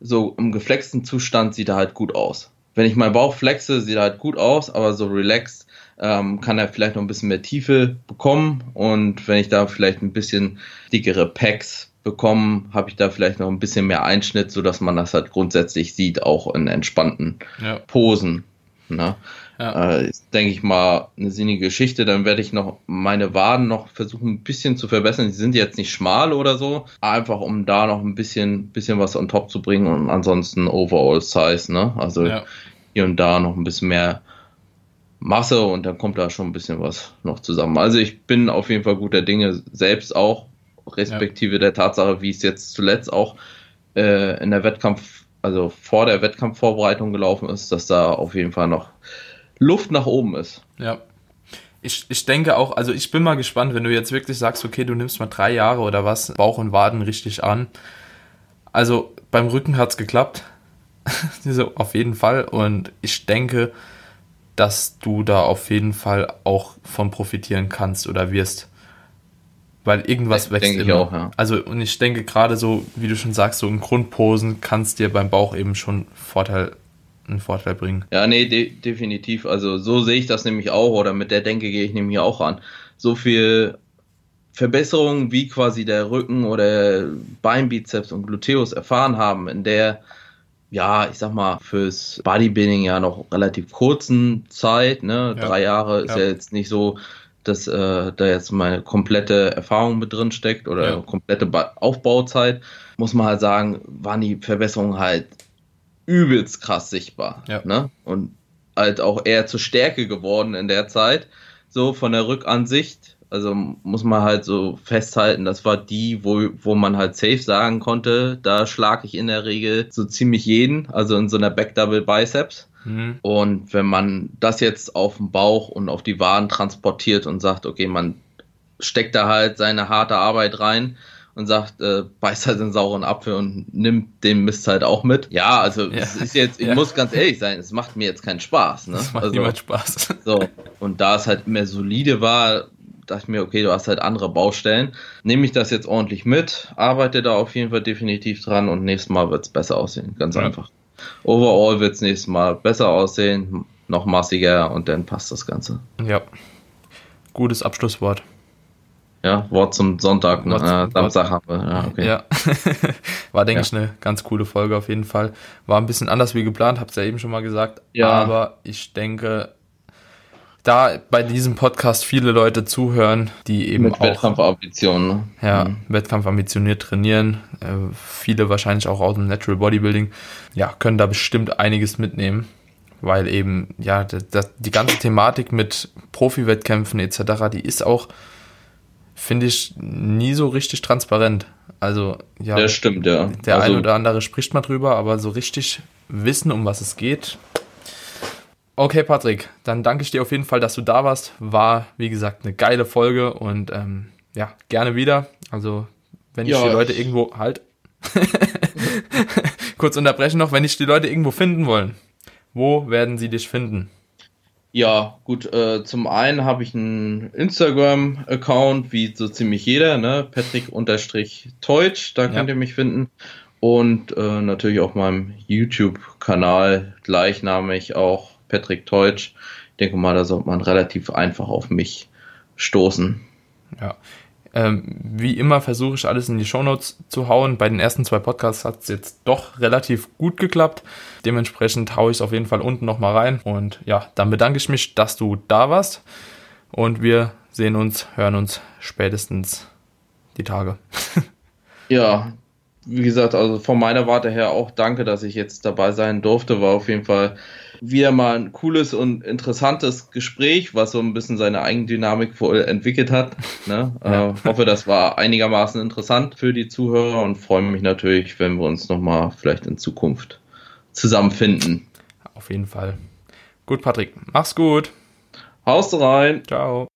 so im geflexten Zustand sieht er halt gut aus. Wenn ich meinen Bauch flexe, sieht er halt gut aus, aber so relaxed ähm, kann er vielleicht noch ein bisschen mehr Tiefe bekommen und wenn ich da vielleicht ein bisschen dickere Packs bekomme, habe ich da vielleicht noch ein bisschen mehr Einschnitt, sodass man das halt grundsätzlich sieht, auch in entspannten ja. Posen. Ne? Ja. Äh, denke ich mal, eine sinnige Geschichte. Dann werde ich noch meine Waden noch versuchen, ein bisschen zu verbessern. Die sind jetzt nicht schmal oder so, einfach um da noch ein bisschen, bisschen was on top zu bringen und ansonsten Overall Size, ne? Also ja. hier und da noch ein bisschen mehr Masse und dann kommt da schon ein bisschen was noch zusammen. Also ich bin auf jeden Fall guter Dinge selbst auch, respektive ja. der Tatsache, wie es jetzt zuletzt auch äh, in der Wettkampf, also vor der Wettkampfvorbereitung gelaufen ist, dass da auf jeden Fall noch Luft nach oben ist. Ja. Ich, ich denke auch, also ich bin mal gespannt, wenn du jetzt wirklich sagst, okay, du nimmst mal drei Jahre oder was, Bauch und Waden richtig an. Also beim Rücken hat es geklappt. <laughs> so, auf jeden Fall. Und ich denke, dass du da auf jeden Fall auch von profitieren kannst oder wirst. Weil irgendwas wächst denke immer. Ich auch, ja. Also, und ich denke gerade so, wie du schon sagst, so in Grundposen kannst dir beim Bauch eben schon Vorteil einen Vorteil bringen. Ja, nee, de definitiv. Also so sehe ich das nämlich auch oder mit der Denke gehe ich nämlich auch an. So viel Verbesserungen wie quasi der Rücken oder Beinbizeps und Gluteus erfahren haben in der ja, ich sag mal, fürs Bodybuilding ja noch relativ kurzen Zeit, ne? Ja. Drei Jahre ist ja. ja jetzt nicht so, dass äh, da jetzt meine komplette Erfahrung mit drin steckt oder ja. komplette ba Aufbauzeit, muss man halt sagen, waren die Verbesserungen halt übelst krass sichtbar. Ja. Ne? Und halt auch eher zur Stärke geworden in der Zeit, so von der Rückansicht also muss man halt so festhalten, das war die, wo, wo man halt safe sagen konnte, da schlage ich in der Regel so ziemlich jeden, also in so einer Back-Double Biceps. Mhm. Und wenn man das jetzt auf den Bauch und auf die Waden transportiert und sagt, okay, man steckt da halt seine harte Arbeit rein, und sagt, äh, beißt halt den sauren Apfel und nimmt den Mist halt auch mit. Ja, also ja. es ist jetzt, ich ja. muss ganz ehrlich sein, es macht mir jetzt keinen Spaß. Ne? Es macht also, niemand Spaß. So, und da es halt mehr solide war, dachte ich mir, okay, du hast halt andere Baustellen. Nehme ich das jetzt ordentlich mit, arbeite da auf jeden Fall definitiv dran und nächstes Mal wird es besser aussehen. Ganz ja. einfach. Overall wird es nächstes Mal besser aussehen, noch massiger und dann passt das Ganze. Ja. Gutes Abschlusswort. Ja, Wort zum Sonntag, ne? Äh, Samstag haben wir. Ja, okay. ja. <laughs> war, denke ja. ich, eine ganz coole Folge auf jeden Fall. War ein bisschen anders wie geplant, hab's ja eben schon mal gesagt. Ja. Aber ich denke, da bei diesem Podcast viele Leute zuhören, die eben Mit auch Wettkampfambitionen. Ne? Ja, mhm. Wettkampfambitioniert trainieren, äh, viele wahrscheinlich auch aus dem Natural Bodybuilding, ja, können da bestimmt einiges mitnehmen, weil eben ja das, die ganze Thematik mit Profi-Wettkämpfen etc., die ist auch finde ich nie so richtig transparent. Also ja, das stimmt ja. Der also, eine oder andere spricht mal drüber, aber so richtig wissen, um was es geht, Okay, Patrick, dann danke ich dir auf jeden Fall, dass du da warst. War, wie gesagt, eine geile Folge und ähm, ja, gerne wieder. Also, wenn ich ja. die Leute irgendwo halt <laughs> kurz unterbrechen noch, wenn ich die Leute irgendwo finden wollen, wo werden sie dich finden? Ja, gut, äh, zum einen habe ich einen Instagram-Account, wie so ziemlich jeder, ne? Patrick-Teutsch, da könnt ja. ihr mich finden. Und äh, natürlich auch meinem YouTube-Kanal gleichnamig auch Patrick Teutsch. Ich denke mal, da sollte man relativ einfach auf mich stoßen. Ja. Ähm, wie immer versuche ich alles in die Shownotes zu hauen. Bei den ersten zwei Podcasts hat es jetzt doch relativ gut geklappt. Dementsprechend haue ich es auf jeden Fall unten nochmal rein. Und ja, dann bedanke ich mich, dass du da warst. Und wir sehen uns, hören uns spätestens die Tage. <laughs> ja, wie gesagt, also von meiner Warte her auch danke, dass ich jetzt dabei sein durfte. War auf jeden Fall wieder mal ein cooles und interessantes Gespräch, was so ein bisschen seine Eigendynamik entwickelt hat. Ne? <laughs> Ja. Äh, hoffe, das war einigermaßen interessant für die Zuhörer und freue mich natürlich, wenn wir uns nochmal vielleicht in Zukunft zusammenfinden. Auf jeden Fall. Gut, Patrick, mach's gut. Haust rein. Ciao.